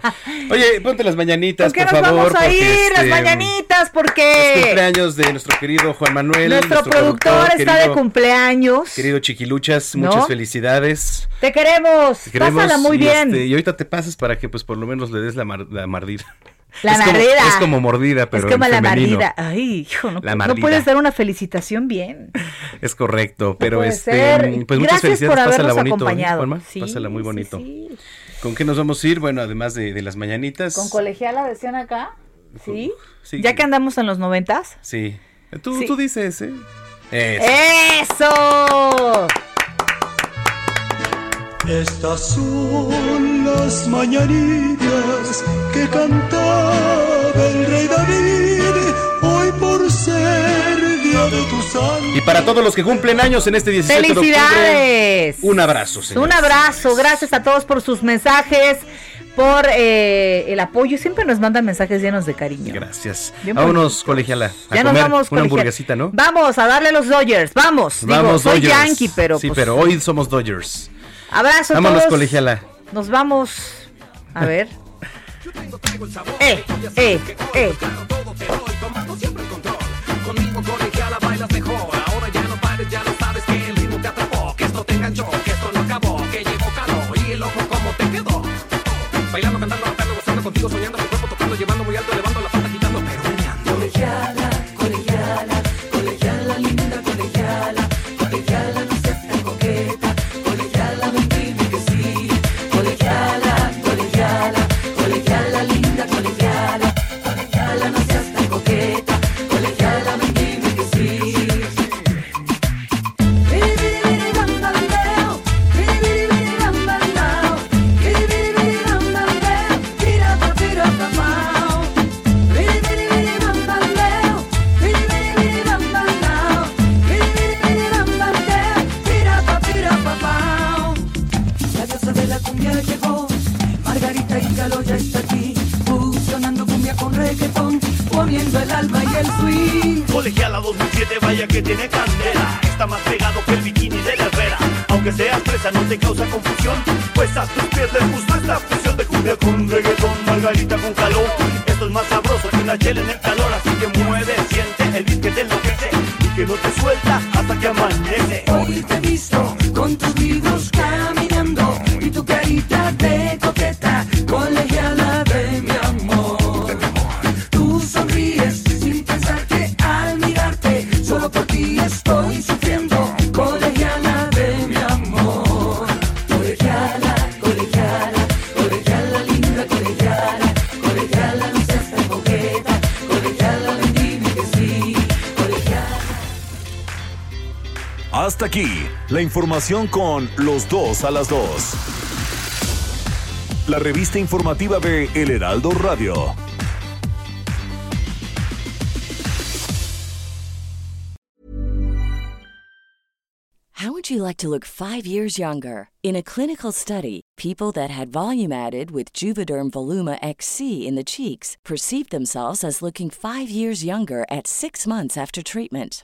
Oye, ponte las mañanitas, ¿Por nos favor. vamos a ir? Las este, mañanitas, Es porque cumpleaños de nuestro querido Juan Manuel. nuestro, productor, está de cumpleaños. Querido Chiquiluchas, ¿No? muchas felicidades. Te queremos. Te queremos Pásala muy y, bien. este, y ahorita te pasas para que pues por lo menos le des la, mar- la mordida. La es como, mordida. es como mordida, pero es como en la femenino. mardida. Ay, hijo, no, mardida. puedes dar una felicitación bien. Es correcto, pero este, ser. pues muchas Gracias felicidades, por pásala bonito, ¿eh, acompañado. Sí, pásala muy sí, bonito. sí. ¿Con qué nos vamos a ir? Bueno, además de, de las mañanitas. Con colegiala decían acá. ¿Sí? Sí. ¿Ya que andamos en los noventas? Sí. Tú, Sí. tú dices, ¿eh? Eso. ¡Eso! Estas son las mañanitas que cantaba el rey David hoy por ser día de tu santo. Y para todos los que cumplen años en este 17 de octubre, ¡Felicidades! un abrazo, señor. Un abrazo, gracias a todos por sus mensajes, por eh, el apoyo. Siempre nos mandan mensajes llenos de cariño. Gracias. Bien Vámonos, colegiala. A Ya nos vamos, una colegial. hamburguesita, ¿no? Vamos a darle a los Dodgers, vamos. Digo, Vamos, soy Dodgers. Yankee, pero Sí, pues, pero hoy somos Dodgers. abrazo Vámonos, todos. colegiala. Nos vamos. A ver. eh, eh, eh. Conmigo Que esto información con los dos a las dos. La revista informativa de El Heraldo Radio. How would you like to look five years younger? In a clinical study, people that had volume added with Juvederm Voluma XC in the cheeks perceived themselves as looking five years younger at six months after treatment.